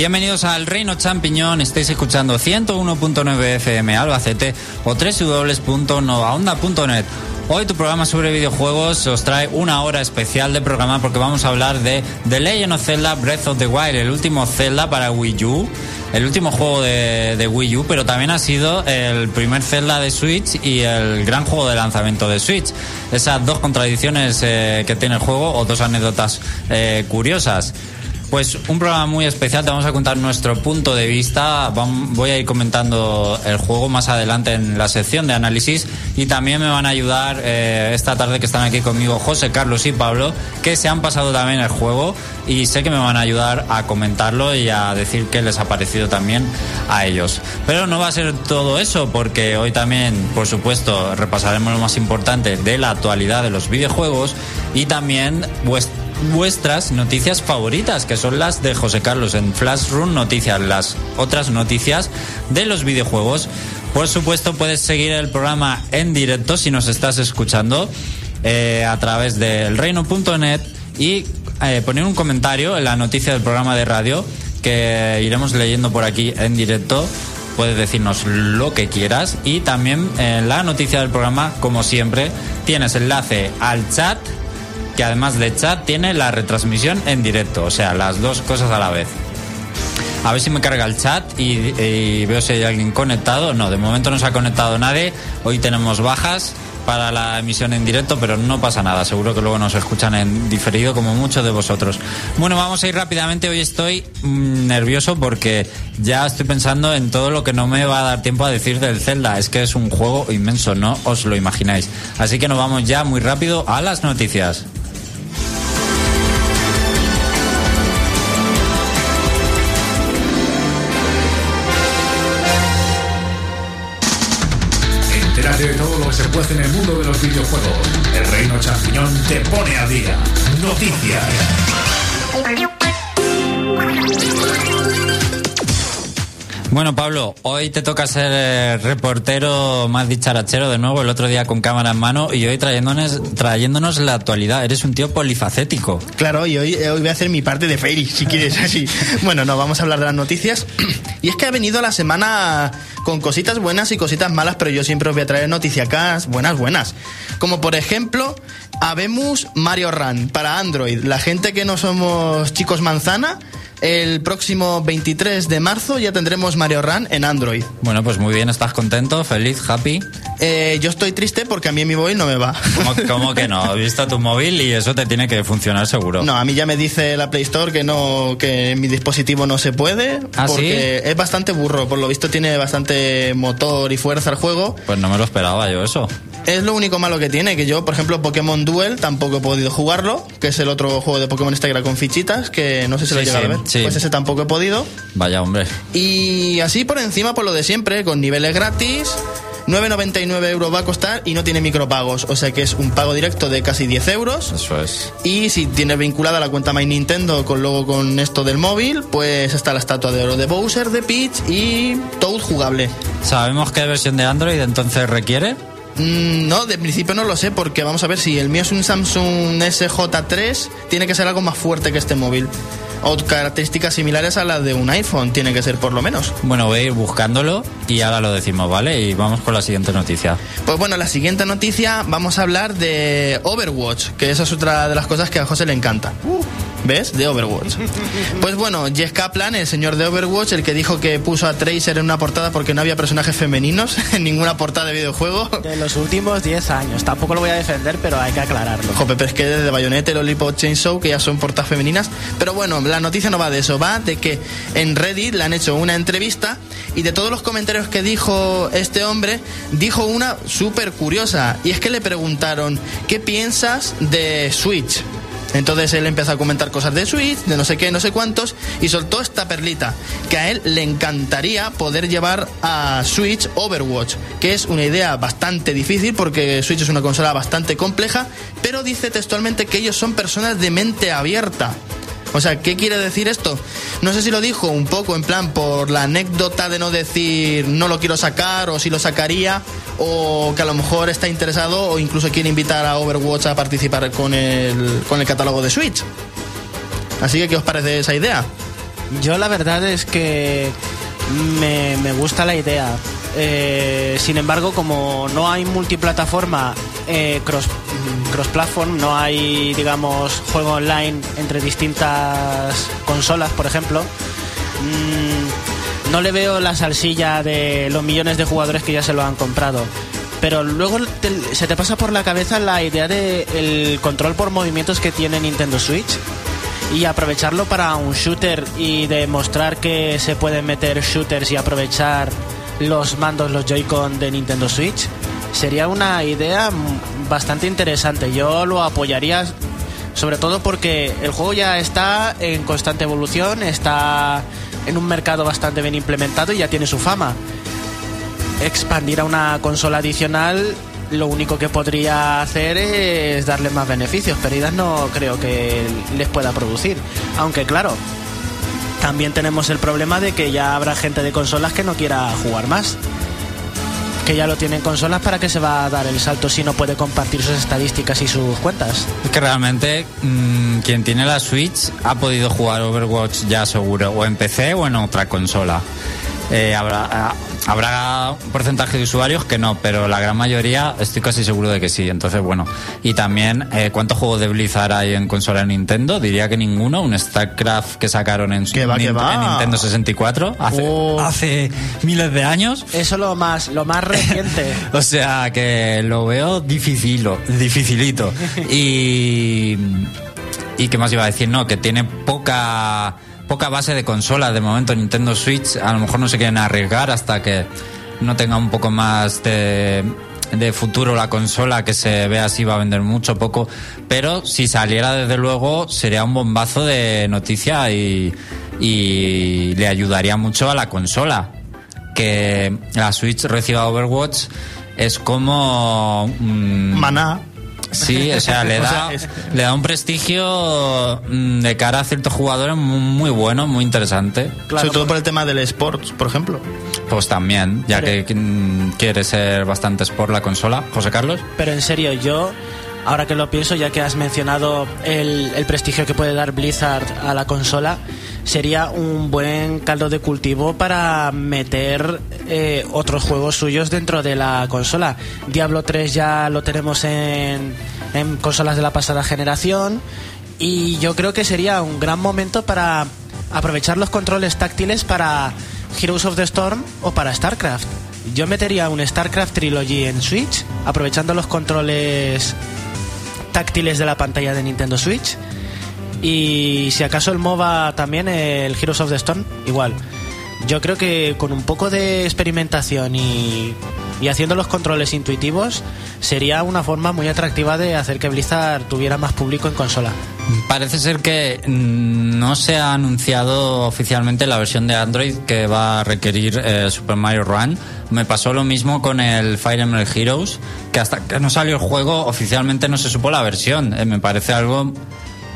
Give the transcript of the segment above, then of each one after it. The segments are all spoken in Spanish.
Bienvenidos al Reino Champiñón, estáis escuchando 101.9 FM Albacete o www.novaonda.net. Hoy tu programa sobre videojuegos os trae una hora especial de programa porque vamos a hablar de The Legend of Zelda Breath of the Wild, el último Zelda para Wii U, el último juego de, Wii U, pero también ha sido el primer Zelda de Switch y el gran juego de lanzamiento de Switch. Esas dos contradicciones eh, que tiene el juego o dos anécdotas eh, curiosas. Pues un programa muy especial, te vamos a contar nuestro punto de vista. Voy a ir comentando el juego más adelante en la sección de análisis y también me van a ayudar eh, esta tarde que están aquí conmigo José, Carlos y Pablo, que se han pasado también el juego y sé que me van a ayudar a comentarlo y a decir qué les ha parecido también a ellos. Pero no va a ser todo eso porque hoy también, por supuesto, repasaremos lo más importante de la actualidad de los videojuegos y también vuestra vuestras noticias favoritas, que son las de José Carlos en Flash Room Noticias, las otras noticias de los videojuegos. Por supuesto, puedes seguir el programa en directo si nos estás escuchando eh, a través del reino.net y eh, poner un comentario en la noticia del programa de radio que iremos leyendo por aquí en directo puedes decirnos lo que quieras y también en la noticia del programa, como siempre, tienes enlace al chat que además de chat tiene la retransmisión en directo, o sea, las dos cosas a la vez. A ver si me carga el chat y, veo si hay alguien conectado. No, de momento no se ha conectado nadie. Hoy tenemos bajas para la emisión en directo, pero no pasa nada. Seguro que luego nos escuchan en diferido como muchos de vosotros. Bueno, vamos a ir rápidamente. Hoy estoy mm, nervioso porque ya estoy pensando en todo lo que no me va a dar tiempo a decir del Zelda. Es que es un juego inmenso, no os lo imagináis. Así que nos vamos ya muy rápido a las noticias. En el mundo de los videojuegos. El Reino Champiñón te pone a día. Noticias. Bueno, Pablo, hoy te toca ser eh, reportero más dicharachero de nuevo, el otro día con cámara en mano y hoy trayéndonos, trayéndonos la actualidad. Eres un tío polifacético. Claro, y hoy, eh, hoy voy a hacer mi parte de Fairy, si quieres así. bueno, no, vamos a hablar de las noticias. y es que ha venido la semana con cositas buenas y cositas malas, pero yo siempre os voy a traer noticias buenas, buenas. Como por ejemplo, habemos Mario Run para Android. La gente que no somos chicos manzana el próximo 23 de marzo ya tendremos Mario Run en Android. Bueno, pues muy bien, ¿estás contento, feliz, happy? Eh, yo estoy triste porque a mí mi móvil no me va. ¿Cómo, que no? He visto tu móvil y eso te tiene que funcionar seguro. No, a mí ya me dice la Play Store que no, que mi dispositivo no se puede. ¿Ah, porque es bastante burro. Por lo visto tiene bastante motor y fuerza el juego. Pues no me lo esperaba yo eso. Es lo único malo que tiene, que yo, por ejemplo, Pokémon Duel tampoco he podido jugarlo, que es el otro juego de Pokémon este con fichitas, que no sé si lo he llegado a ver. Pues ese tampoco he podido. Vaya, hombre. Y así por encima, por lo de siempre, con niveles gratis. 9,99 euros va a costar y no tiene micropagos, o sea que es un pago directo de casi 10 euros. Eso es. Y si tienes vinculada la cuenta My Nintendo con luego con esto del móvil, pues está la estatua de oro de Bowser, de Peach y Toad jugable. ¿Sabemos qué versión de Android entonces requiere? Mm, no, de principio no lo sé, porque vamos a ver si el mío es un Samsung SJ3, tiene que ser algo más fuerte que este móvil. O características similares a las de un iPhone, tiene que ser por lo menos. Bueno, voy a ir buscándolo y ahora lo decimos, ¿vale? Y vamos con la siguiente noticia. Pues bueno, la siguiente noticia vamos a hablar de Overwatch, que esa es otra de las cosas que a José le encanta. Uh. ¿Ves? De Overwatch. Pues bueno, Jess Kaplan, el señor de Overwatch, el que dijo que puso a Tracer en una portada porque no había personajes femeninos en ninguna portada de videojuego. De los últimos 10 años. Tampoco lo voy a defender, pero hay que aclararlo. Jope, pero es que desde Bayonetta, Lollipop Chainsaw, que ya son portadas femeninas. Pero bueno, la noticia no va de eso, va de que en Reddit le han hecho una entrevista y de todos los comentarios que dijo este hombre, dijo una súper curiosa. Y es que le preguntaron, ¿qué piensas de Switch? Entonces él empezó a comentar cosas de Switch, de no sé qué, no sé cuántos, y soltó esta perlita, que a él le encantaría poder llevar a Switch Overwatch, que es una idea bastante difícil porque Switch es una consola bastante compleja, pero dice textualmente que ellos son personas de mente abierta. O sea, ¿qué quiere decir esto? No sé si lo dijo un poco en plan por la anécdota de no decir no lo quiero sacar o si lo sacaría o que a lo mejor está interesado o incluso quiere invitar a Overwatch a participar con el, con el catálogo de Switch. Así que, ¿qué os parece esa idea? Yo la verdad es que me, me gusta la idea. Eh, sin embargo, como no hay multiplataforma eh, cross, cross platform, no hay, digamos, juego online entre distintas consolas, por ejemplo, mm, no le veo la salsilla de los millones de jugadores que ya se lo han comprado. Pero luego se te pasa por la cabeza la idea de el control por movimientos que tiene Nintendo Switch y aprovecharlo para un shooter y demostrar que se pueden meter shooters y aprovechar los mandos, los Joy-Con de Nintendo Switch, sería una idea bastante interesante. Yo lo apoyaría sobre todo porque el juego ya está en constante evolución, está en un mercado bastante bien implementado y ya tiene su fama. Expandir a una consola adicional lo único que podría hacer es darle más beneficios. Pérdidas no creo que les pueda producir. Aunque claro, también tenemos el problema de que ya habrá gente de consolas que no quiera jugar más. Que ya lo tienen consolas, ¿para qué se va a dar el salto si no puede compartir sus estadísticas y sus cuentas? Es que realmente mm, quien tiene la Switch ha podido jugar Overwatch ya seguro, o en PC o en otra consola. Eh, habrá, habrá un porcentaje de usuarios que no, pero la gran mayoría estoy casi seguro de que sí. Entonces, bueno. Y también, eh, ¿cuántos juegos de Blizzard hay en consola de Nintendo? Diría que ninguno. Un StarCraft que sacaron en, su- Que va, que Nin- va. en Nintendo 64 hace, Oh. hace miles de años. Eso lo más, lo más reciente. O sea que lo veo dificilo, dificilito. Y. ¿Y qué más iba a decir? No, que tiene poca poca base de consola de momento Nintendo Switch. A lo mejor no se quieren arriesgar hasta que no tenga un poco más de, futuro la consola, que se vea si va a vender mucho o poco. Pero si saliera, desde luego, sería un bombazo de noticia y, le ayudaría mucho a la consola que la Switch reciba Overwatch es como mm, Maná. Sí o sea le O da sea, es- le da un prestigio mm, de cara a ciertos jugadores muy, muy bueno muy interesante Claro, Sobre todo por el tema del sports, por ejemplo. pues también ya Pero- que mm, quiere ser bastante sport la consola José Carlos Pero en serio, yo, ahora que lo pienso, ya que has mencionado el, el prestigio que puede dar Blizzard a la consola, sería un buen caldo de cultivo para meter eh, otros juegos suyos dentro de la consola. Diablo 3 ya lo tenemos en, en consolas de la pasada generación y yo creo que sería un gran momento para aprovechar los controles táctiles para Heroes of the Storm o para StarCraft. Yo metería un StarCraft Trilogy en Switch, aprovechando los controles táctiles de la pantalla de Nintendo Switch. Y si acaso el MOBA también, el Heroes of the Storm, igual. Yo creo que con un poco de experimentación y, y haciendo los controles intuitivos, sería una forma muy atractiva de hacer que Blizzard tuviera más público en consola. Parece ser que mm, no se ha anunciado oficialmente la versión de Android que va a requerir eh, Super Mario Run. Me pasó lo mismo con el Fire Emblem Heroes, que hasta que no salió el juego oficialmente no se supo la versión. Eh, me parece algo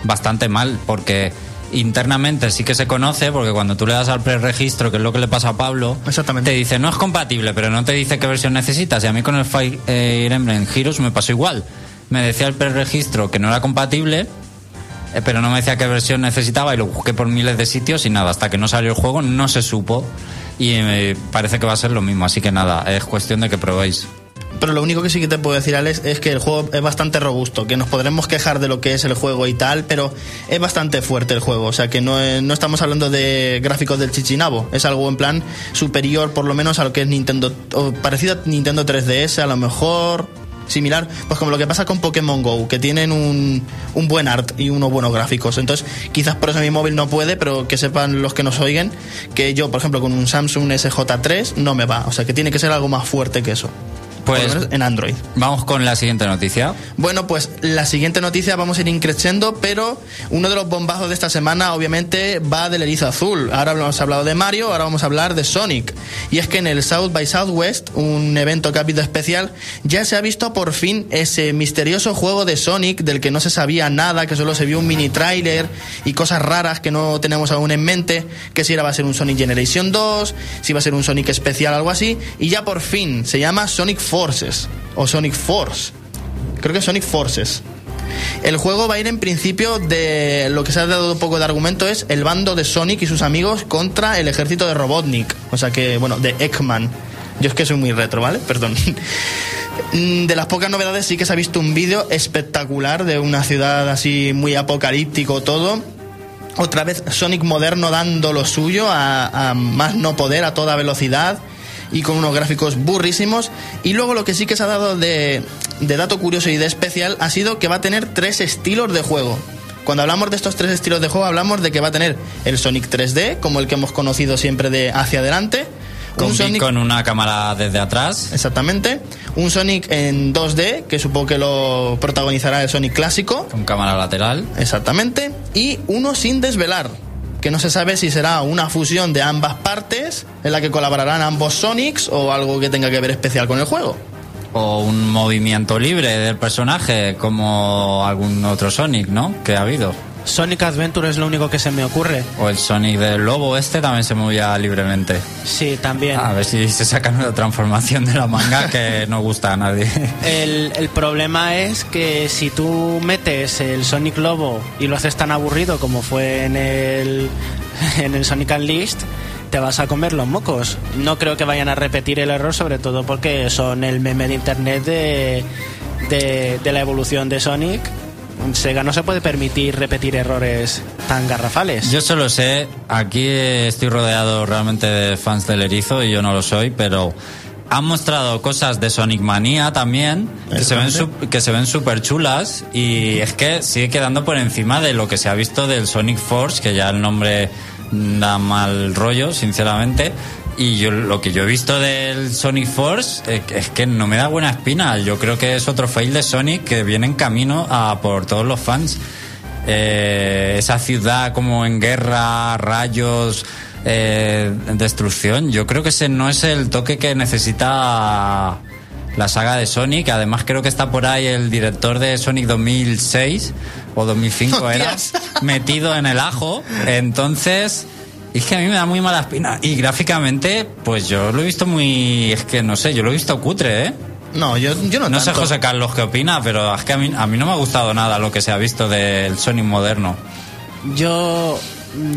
bastante mal, porque internamente sí que se conoce, porque cuando tú le das al preregistro, que es lo que le pasa a Pablo, Exactamente. te dice no es compatible, pero no te dice qué versión necesitas. Y a mí con el Fire eh, Emblem Heroes me pasó igual. Me decía el preregistro que no era compatible, eh, pero no me decía qué versión necesitaba y lo busqué por miles de sitios y nada, hasta que no salió el juego no se supo y eh, parece que va a ser lo mismo, así que nada, es cuestión de que probéis. Pero lo único que sí que te puedo decir, Alex, es que el juego es bastante robusto, que nos podremos quejar de lo que es el juego y tal, pero es bastante fuerte el juego, o sea que no, no estamos hablando de gráficos del chichinabo, es algo en plan superior por lo menos a lo que es Nintendo, parecido a Nintendo 3DS, a lo mejor similar, pues como lo que pasa con Pokémon Go, que tienen un, un buen art y unos buenos gráficos. Entonces, quizás por eso mi móvil no puede, pero que sepan los que nos oiguen que yo, por ejemplo, con un Samsung SJ3 no me va, o sea que tiene que ser algo más fuerte que eso. Por lo Pues menos en Android. vamos con la siguiente noticia. Bueno, pues la siguiente noticia vamos a ir increciendo, pero uno de los bombazos de esta semana obviamente va del erizo azul. Ahora hemos hablado de Mario, ahora vamos a hablar de Sonic. Y es que en el South by Southwest, un evento que ha habido especial, ya se ha visto por fin ese misterioso juego de Sonic del que no se sabía nada, que solo se vio un mini tráiler y cosas raras que no tenemos aún en mente, que si era va a ser un Sonic Generation 2, si va a ser un Sonic especial, algo así, y ya por fin se llama Sonic Forces o Sonic Force. Creo que Sonic Forces. El juego va a ir en principio de lo que se ha dado un poco de argumento es el bando de Sonic y sus amigos contra el ejército de Robotnik, o sea que, bueno, de Eggman. Yo es que soy muy retro, ¿vale? Perdón. Mm, De las pocas novedades sí que se ha visto un vídeo espectacular de una ciudad así muy apocalíptico todo. Otra vez Sonic moderno dando lo suyo a más no poder, a toda velocidad y con unos gráficos burrísimos. Y luego lo que sí que se ha dado de, de dato curioso y de especial ha sido que va a tener tres estilos de juego. Cuando hablamos de estos tres estilos de juego, hablamos de que va a tener el Sonic 3D, como el que hemos conocido siempre de hacia adelante. Con, un Sonic con una cámara desde atrás. Exactamente. Un Sonic en 2D, que supongo que lo protagonizará el Sonic clásico. Con cámara lateral. Exactamente. Y uno sin desvelar, que no se sabe si será una fusión de ambas partes, en la que colaborarán ambos Sonics o algo que tenga que ver especial con el juego. O un movimiento libre del personaje, como algún otro Sonic, ¿no? Que ha habido. Sonic Adventure es lo único que se me ocurre. O el Sonic del lobo este también se movía libremente. Sí, también. A ver si se sacan una transformación de la manga que no gusta a nadie. El, el problema es que si tú metes el Sonic Lobo y lo haces tan aburrido como fue en el, en el Sonic Unleashed, te vas a comer los mocos. No creo que vayan a repetir el error, sobre todo porque son el meme de internet de, de, de la evolución de Sonic. Sega no se puede permitir repetir errores tan garrafales. Yo solo sé, aquí estoy rodeado realmente de fans del erizo y yo no lo soy, pero han mostrado cosas de Sonic Manía también que se ven que se ven súper chulas y es que sigue quedando por encima de lo que se ha visto del Sonic Force, que ya el nombre da mal rollo, sinceramente. Y yo lo que yo he visto del Sonic Force eh, es que no me da buena espina. Yo creo que es otro fail de Sonic que viene en camino a por todos los fans. Eh, esa ciudad como en guerra, rayos, eh, destrucción. Yo creo que ese no es el toque que necesita la saga de Sonic. Además creo que está por ahí el director de Sonic 2006 o 2005 era Hostias. metido en el ajo. Entonces... Es que a mí me da muy mala espina. Y gráficamente, pues yo lo he visto muy... Es que no sé, yo lo he visto cutre, ¿eh? No, yo, yo no No sé. José Carlos qué opina, pero es que a mí, a mí no me ha gustado nada lo que se ha visto del Sonic moderno. Yo,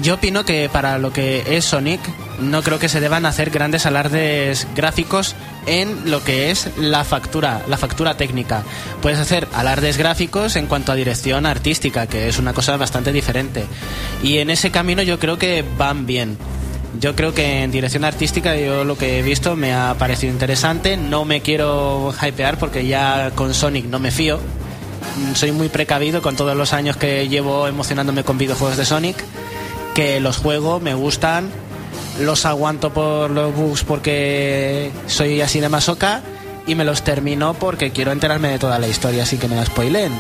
yo opino que para lo que es Sonic, no creo que se deban hacer grandes alardes gráficos en lo que es la factura, la factura técnica. Puedes hacer alardes gráficos en cuanto a dirección artística, que es una cosa bastante diferente. Y en ese camino yo creo que van bien. Yo creo que en dirección artística yo lo que he visto me ha parecido interesante. No me quiero hypear porque ya con Sonic no me fío. Soy muy precavido con todos los años que llevo emocionándome con videojuegos de Sonic. Que los juego, me gustan, los aguanto por los bugs porque soy así de masoca y me los termino porque quiero enterarme de toda la historia, así que me la spoilen.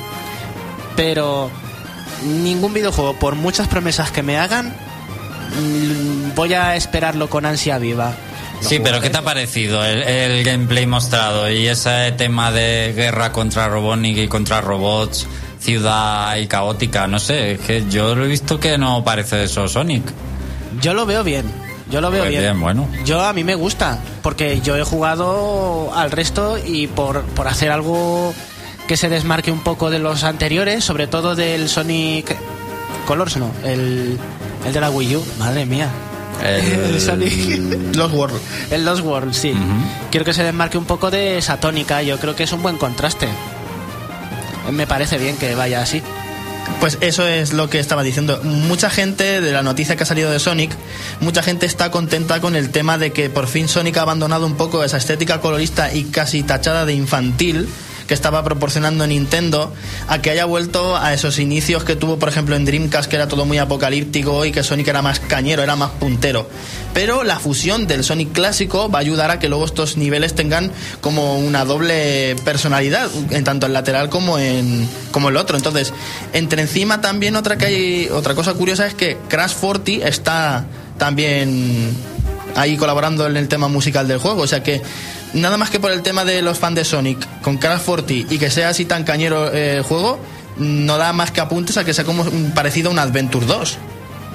Pero ningún videojuego, por muchas promesas que me hagan, mm, voy a esperarlo con ansia viva. Sí, pero ¿qué te ha parecido el, el gameplay mostrado y ese tema de guerra contra Robotnik y contra robots, ciudad y caótica? No sé, es que yo lo he visto que no parece eso Sonic. Yo lo veo bien. Yo lo veo Pues bien. bien, bueno. Yo a mí me gusta, porque yo he jugado al resto y por, por hacer algo que se desmarque un poco de los anteriores, sobre todo del Sonic Colors, no, el, el de la Wii U, madre mía. El Sonic. Los World. El Lost World, sí. Quiero que se desmarque un poco de esa tónica, yo creo que es un buen contraste. Me parece bien que vaya así. Pues eso es lo que estaba diciendo. Mucha gente de la noticia que ha salido de Sonic, mucha gente está contenta con el tema de que por fin Sonic ha abandonado un poco esa estética colorista y casi tachada de infantil que estaba proporcionando Nintendo a que haya vuelto a esos inicios que tuvo, por ejemplo, en Dreamcast, que era todo muy apocalíptico y que Sonic era más cañero, era más puntero. Pero la fusión del Sonic clásico va a ayudar a que luego estos niveles tengan como una doble personalidad, en tanto el lateral como en como el otro. Entonces, entre encima también otra que hay, otra cosa curiosa es que Crash 40 está también ahí colaborando en el tema musical del juego. O sea que nada más que por el tema de los fans de Sonic con Crash 40 y que sea así tan cañero eh, el juego, no da más que apuntes a que sea como un- parecido a un Adventure 2.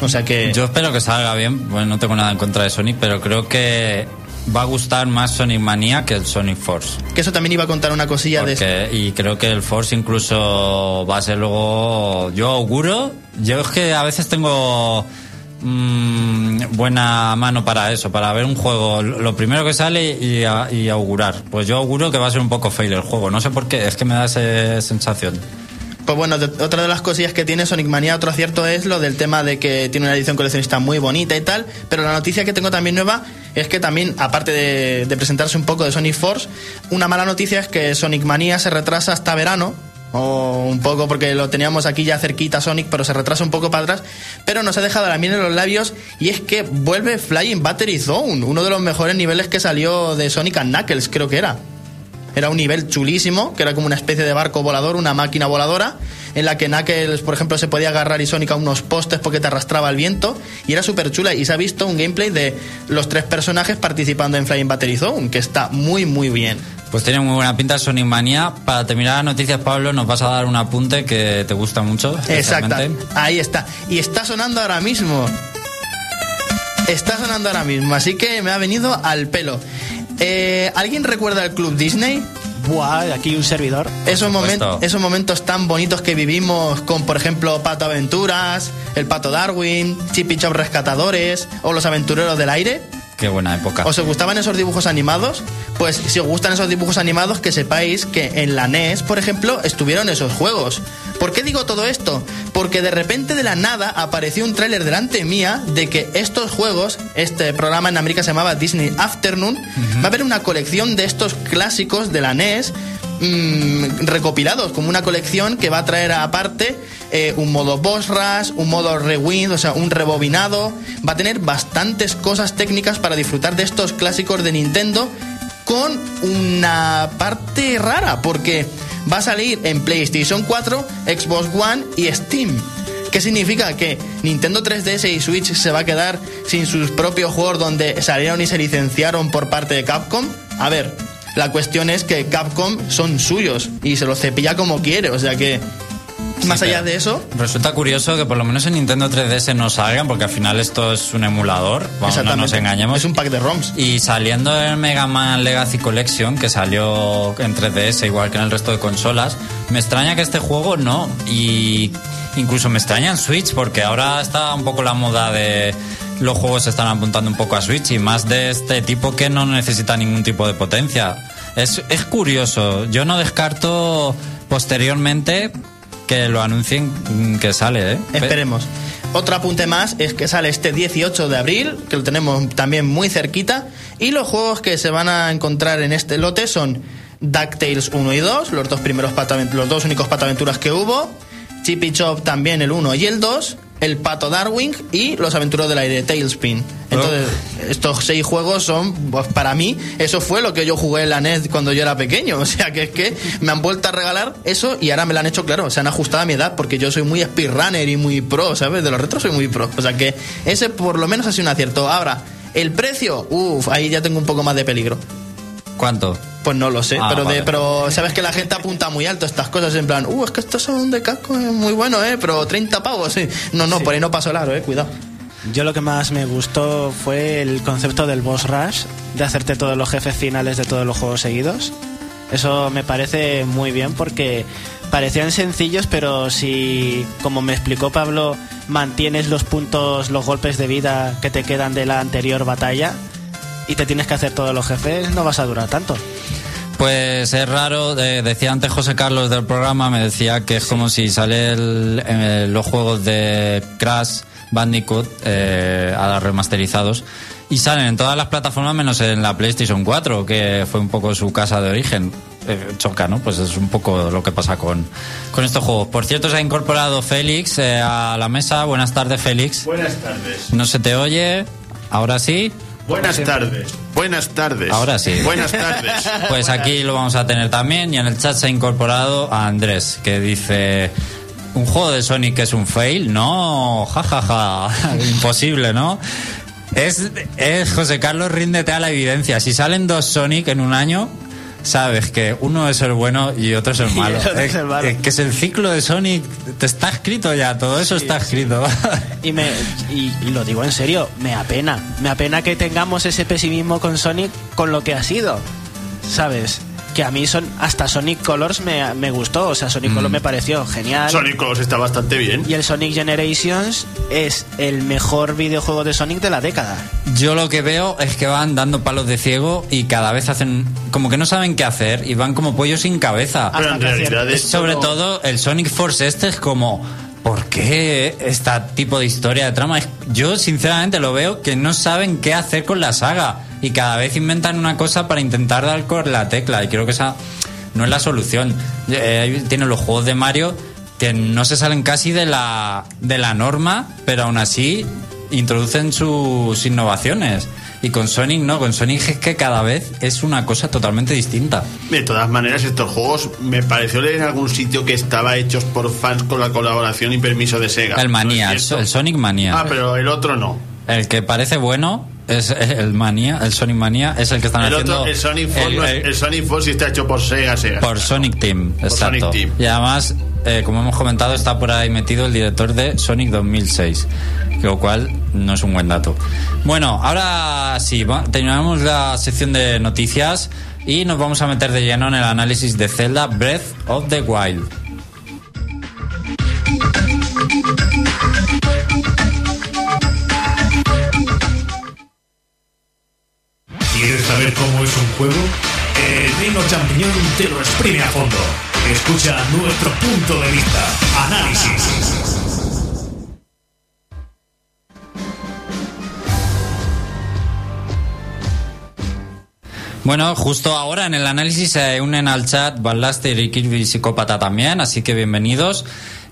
O sea que... Yo espero que salga bien, bueno, no tengo nada en contra de Sonic, pero creo que va a gustar más Sonic Mania que el Sonic Force. Que eso también iba a contar una cosilla de... Y creo que el Force incluso va a ser luego. Yo auguro. Yo es que a veces tengo. Mm, buena mano para eso, para ver un juego, lo primero que sale y, augurar. Pues yo auguro que va a ser un poco fail el juego. No sé por qué, es que me da esa sensación. Pues bueno, otra de las cosillas que tiene Sonic Mania, otro acierto es lo del tema de que tiene una edición coleccionista muy bonita y tal, pero la noticia que tengo también nueva es que también, aparte de, de presentarse un poco de Sonic Force, una mala noticia es que Sonic Mania se retrasa hasta verano, o un poco porque lo teníamos aquí ya cerquita Sonic, pero se retrasa un poco para atrás, pero nos ha dejado la miel en los labios y es que vuelve Flying Battery Zone, uno de los mejores niveles que salió de Sonic Knuckles, creo que era. Era un nivel chulísimo, que era como una especie de barco volador, una máquina voladora, en la que Knuckles, por ejemplo, se podía agarrar y Sonic a unos postes porque te arrastraba el viento, y era súper chula. Y se ha visto un gameplay de los tres personajes participando en Flying Battery Zone, que está muy, muy bien. Pues tiene muy buena pinta Sonic Mania. Para terminar las noticias, Pablo, nos vas a dar un apunte que te gusta mucho. Exacto, ahí está. Y está sonando ahora mismo. Está sonando ahora mismo, así que me ha venido al pelo. Eh, ¿Alguien recuerda el Club Disney? Buah, aquí un servidor. Esos, momen- supuesto. esos momentos tan bonitos que vivimos con, por ejemplo, Pato Aventuras, el Pato Darwin, Chip y Chop Rescatadores o los Aventureros del Aire. Qué buena época. ¿Os gustaban esos dibujos animados? Pues si os gustan esos dibujos animados, que sepáis que en la NES, por ejemplo, estuvieron esos juegos. ¿Por qué digo todo esto? Porque de repente de la nada apareció un tráiler delante mía de que estos juegos, este programa en América se llamaba Disney Afternoon, va a haber una colección de estos clásicos de la NES mm, recopilados como una colección que va a traer aparte eh, un modo boss rush, un modo rewind, o sea, un rebobinado. Va a tener bastantes cosas técnicas para disfrutar de estos clásicos de Nintendo con una parte rara, porque va a salir en PlayStation 4, Xbox One y Steam. ¿Qué significa? Que Nintendo 3DS y Switch se va a quedar sin sus propios juegos donde salieron y se licenciaron por parte de Capcom. A ver, la cuestión es que Capcom son suyos y se los cepilla como quiere, o sea que más Sí, allá de eso, Resulta curioso que por lo menos en Nintendo 3DS no salgan, porque al final esto es un emulador. Vamos, no nos engañemos. es un pack de ROMs. Y saliendo el Mega Man Legacy Collection, que salió en 3DS igual que en el resto de consolas, me extraña que este juego no. Y incluso me extraña en Switch, porque ahora está un poco la moda de los juegos se están apuntando un poco a Switch y más de este tipo que no necesita ningún tipo de potencia. Es, es curioso. Yo no descarto posteriormente que lo anuncien mm, que sale, ¿eh? Esperemos. Otro apunte más es que sale este 18 de abril, que lo tenemos también muy cerquita. Y los juegos que se van a encontrar en este lote son DuckTales 1 y 2, los dos primeros los dos únicos pataventuras que hubo. Chip y Chop también el 1 y el 2. El Pato Darwin y Los Aventuros del Aire, Tailspin. Entonces, estos seis juegos son, pues, para mí, eso fue lo que yo jugué en la NES cuando yo era pequeño. O sea, que es que me han vuelto a regalar eso y ahora me lo han hecho, claro, se han ajustado a mi edad porque yo soy muy speedrunner y muy pro, ¿sabes? De los retros soy muy pro. O sea, que ese por lo menos ha sido un acierto. Ahora, el precio, uff, ahí ya tengo un poco más de peligro. ¿Cuánto? Pues no lo sé, Ah, pero, de, pero sabes que la gente apunta muy alto estas cosas, en plan, uh, es que estos son de casco, es muy bueno, ¿eh? Pero 30 pavos, sí. No, no, por ahí no paso el aro, ¿eh? Cuidado. Yo lo que más me gustó fue el concepto del boss rush, de hacerte todos los jefes finales de todos los juegos seguidos. Eso me parece muy bien porque parecían sencillos, pero si, como me explicó Pablo, mantienes los puntos, los golpes de vida que te quedan de la anterior batalla y te tienes que hacer todos los jefes, no vas a durar tanto. Pues es raro, eh, decía antes José Carlos del programa, me decía que es como si sale el- eh, los juegos de Crash Bandicoot eh, a los remasterizados y salen en todas las plataformas menos en la PlayStation 4, que fue un poco su casa de origen. Eh, choca, ¿no? Pues es un poco lo que pasa con, con estos juegos. Por cierto, se ha incorporado Félix eh, a la mesa. Buenas tardes, Félix. Buenas tardes. No se te oye. Ahora sí. Buenas tardes. Buenas tardes. Ahora sí. Buenas tardes. Pues aquí lo vamos a tener también y en el chat se ha incorporado a Andrés que dice un juego de Sonic es un fail, no, jajaja, imposible, ¿no? Es, es José Carlos, ríndete a la evidencia. Si salen dos Sonic en un año, sabes que uno es el bueno y otro es el malo. el otro es el malo. Eh, que es el ciclo de Sonic, te está escrito ya, todo eso está escrito. Y, me, y, y lo digo en serio, me apena. Me apena que tengamos ese pesimismo con Sonic con lo que ha sido. ¿Sabes? Que a mí son, hasta Sonic Colors me, me gustó. O sea, Sonic Colors me pareció genial. Sonic Colors está bastante bien. Y el Sonic Generations es el mejor videojuego de Sonic de la década. Yo lo que veo es que van dando palos de ciego y cada vez hacen como que no saben qué hacer y van como pollos sin cabeza. Pero en Hasta que realidad acierte. es Sobre todo- todo el Sonic Force este es como ¿por qué este tipo de historia de trama? Yo sinceramente lo veo que no saben qué hacer con la saga y cada vez inventan una cosa para intentar dar con la tecla y creo que esa no es la solución. Eh, tienen los juegos de Mario que no se salen casi de la de la norma, pero aún así introducen sus innovaciones. Y con Sonic no, con Sonic es que cada vez es una cosa totalmente distinta. De todas maneras, estos juegos me pareció leer en algún sitio que estaba hechos por fans con la colaboración y permiso de Sega. El Manía, el Sonic Manía. Ah, pero el otro no. El que parece bueno es el Manía, el Sonic Manía, es el que están El haciendo. otro, el Sonic Force, el- Sonic Force está hecho por Sega, Sega. por Sonic Team, exacto. Sonic Team. Y además, eh, como hemos comentado, está por ahí metido el director de Sonic 2006, lo cual no es un buen dato. Bueno, ahora sí, va- terminamos la sección de noticias y nos vamos a meter de lleno en el análisis de Zelda Breath of the Wild. Exprime a fondo. Escucha nuestro punto de vista. Análisis. Bueno, justo ahora en el análisis se unen al chat Ballaster y Kirby Psicópata también, así que bienvenidos.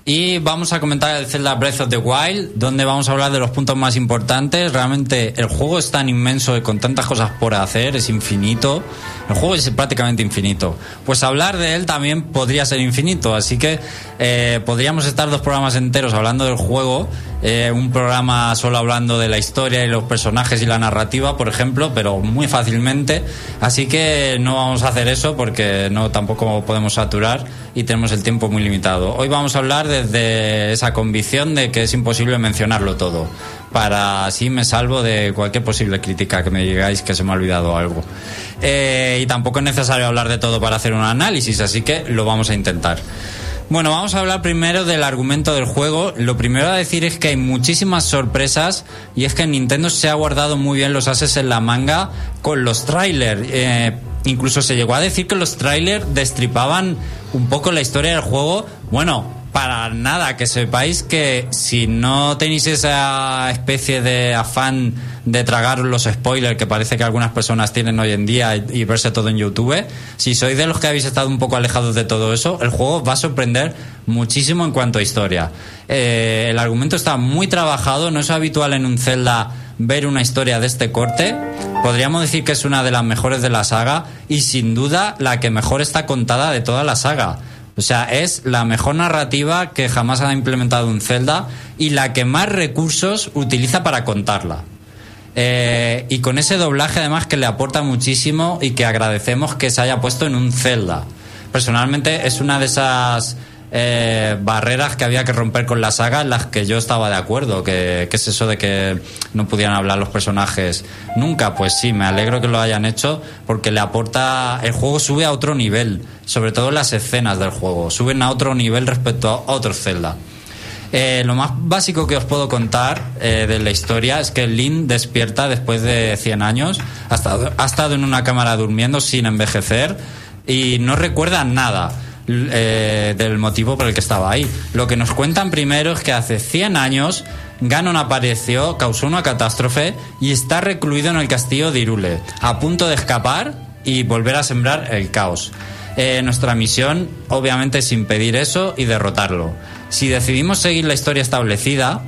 Y vamos a comentar el Zelda Breath of the Wild, donde vamos a hablar de los puntos más importantes. Realmente el juego es tan inmenso y con tantas cosas por hacer, es infinito. El juego es prácticamente infinito. Pues hablar de él también podría ser infinito, así que eh, podríamos estar dos programas enteros hablando del juego, eh, un programa solo hablando de la historia y los personajes y la narrativa, por ejemplo, pero muy fácilmente. Así que no vamos a hacer eso porque no tampoco podemos saturar y tenemos el tiempo muy limitado. Hoy vamos a hablar desde esa convicción de que es imposible mencionarlo todo, para así me salvo de cualquier posible crítica que me digáis que se me ha olvidado algo. Eh, y tampoco es necesario hablar de todo para hacer un análisis, así que lo vamos a intentar. Bueno, vamos a hablar primero del argumento del juego. Lo primero a decir es que hay muchísimas sorpresas y es que Nintendo se ha guardado muy bien los ases en la manga con los trailers. Eh, incluso se llegó a decir que los trailers destripaban un poco la historia del juego. Bueno, para nada, que sepáis que si no tenéis esa especie de afán de tragar los spoilers que parece que algunas personas tienen hoy en día y, verse todo en YouTube, si sois de los que habéis estado un poco alejados de todo eso, el juego va a sorprender muchísimo en cuanto a historia. Eh, el argumento está muy trabajado, no es habitual en un Zelda ver una historia de este corte. Podríamos decir que es una de las mejores de la saga y sin duda la que mejor está contada de toda la saga. O sea, es la mejor narrativa que jamás ha implementado un Zelda y la que más recursos utiliza para contarla. Eh, y con ese doblaje además que le aporta muchísimo y que agradecemos que se haya puesto en un Zelda. Personalmente es una de esas eh, barreras que había que romper con la saga en las que yo estaba de acuerdo, que, es eso de que no pudieran hablar los personajes nunca. Pues sí, me alegro que lo hayan hecho porque le aporta, el juego sube a otro nivel, sobre todo las escenas del juego, suben a otro nivel respecto a otros Zelda. Eh, lo más básico que os puedo contar eh, de la historia es que Link despierta después de 100 años, ha estado, ha estado en una cámara durmiendo sin envejecer y no recuerda nada eh, del motivo por el que estaba ahí. Lo que nos cuentan primero es que hace 100 años Ganon apareció, causó una catástrofe y está recluido en el castillo de Irule, a punto de escapar y volver a sembrar el caos. Eh, nuestra misión, obviamente, es impedir eso y derrotarlo. Si decidimos seguir la historia establecida,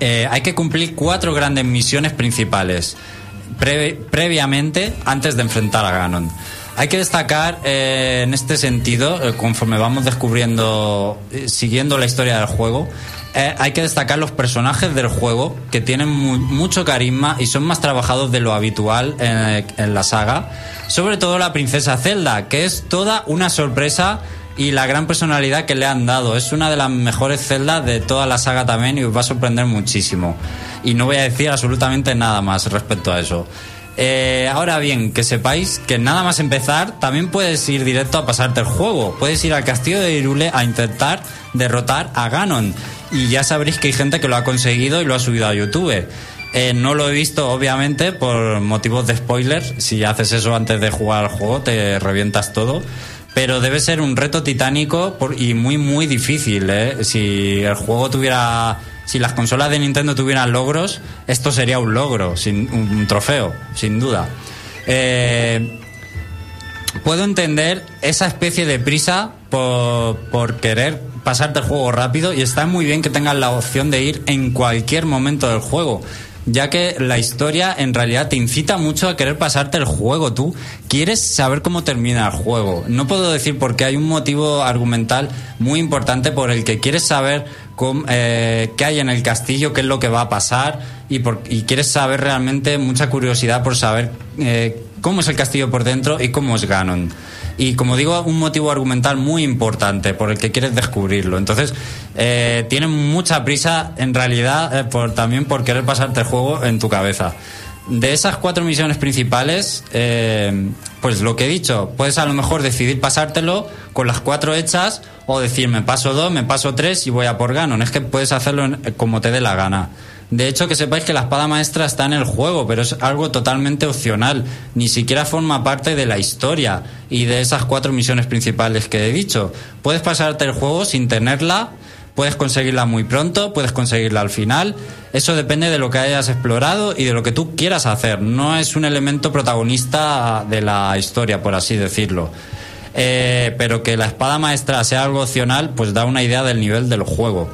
eh, hay que cumplir cuatro grandes misiones principales pre- previamente antes de enfrentar a Ganon. Hay que destacar eh, en este sentido, eh, conforme vamos descubriendo, eh, siguiendo la historia del juego, hay que destacar los personajes del juego que tienen mu- mucho carisma y son más trabajados de lo habitual en, la saga. Sobre todo la princesa Zelda, que es toda una sorpresa y la gran personalidad que le han dado. Es una de las mejores Zeldas de toda la saga también y os va a sorprender muchísimo. Y no voy a decir absolutamente nada más respecto a eso. Eh, ahora bien, que sepáis que nada más empezar, también puedes ir directo a pasarte el juego. Puedes ir al castillo de Irule a intentar derrotar a Ganon. Y ya sabréis que hay gente que lo ha conseguido y lo ha subido a YouTube. Eh, no lo he visto, obviamente, por motivos de spoiler. Si haces eso antes de jugar al juego, te revientas todo. Pero debe ser un reto titánico y muy, muy difícil. ¿eh? Si el juego tuviera. Si las consolas de Nintendo tuvieran logros, esto sería un logro, sin, un trofeo, sin duda. Eh, puedo entender esa especie de prisa por, por querer pasarte el juego rápido y está muy bien que tengas la opción de ir en cualquier momento del juego ya que la historia en realidad te incita mucho a querer pasarte el juego. Tú quieres saber cómo termina el juego. No puedo decir porque hay un motivo argumental muy importante por el que quieres saber eh, qué hay en el castillo, qué es lo que va a pasar y, por- y quieres saber realmente mucha curiosidad por saber eh, cómo es el castillo por dentro y cómo es Ganon. Y como digo, un motivo argumental muy importante por el que quieres descubrirlo. Entonces, eh, tienes mucha prisa en realidad eh, por, también por querer pasarte el juego en tu cabeza. De esas cuatro misiones principales, eh, pues lo que he dicho, puedes a lo mejor decidir pasártelo con las cuatro hechas o decir me paso dos, me paso tres y voy a por Ganon. Es que puedes hacerlo en- como te dé la gana. De hecho, que sepáis que la espada maestra está en el juego, pero es algo totalmente opcional. Ni siquiera forma parte de la historia y de esas cuatro misiones principales que he dicho. Puedes pasarte el juego sin tenerla, puedes conseguirla muy pronto, puedes conseguirla al final. Eso depende de lo que hayas explorado y de lo que tú quieras hacer. No es un elemento protagonista de la historia, por así decirlo. Eh, pero que la espada maestra sea algo opcional, pues da una idea del nivel del juego.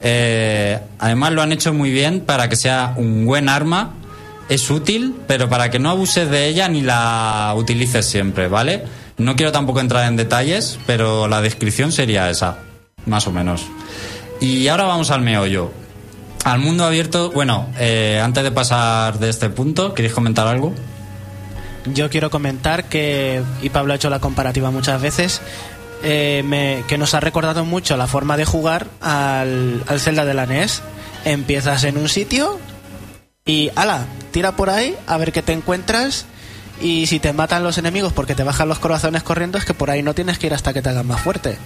Eh, además lo han hecho muy bien para que sea un buen arma. Es útil, pero para que no abuses de ella ni la utilices siempre, ¿vale? No quiero tampoco entrar en detalles, pero la descripción sería esa, más o menos. Y ahora vamos al meollo. Al mundo abierto, bueno, eh, antes de pasar de este punto, ¿queréis comentar algo? Yo quiero comentar que, y Pablo ha hecho la comparativa muchas veces, eh, que nos ha recordado mucho la forma de jugar al, al Zelda de la NES. Empiezas en un sitio y, ala, tira por ahí a ver qué te encuentras. Y si te matan los enemigos porque te bajan los corazones corriendo, es que por ahí no tienes que ir hasta que te hagan más fuerte.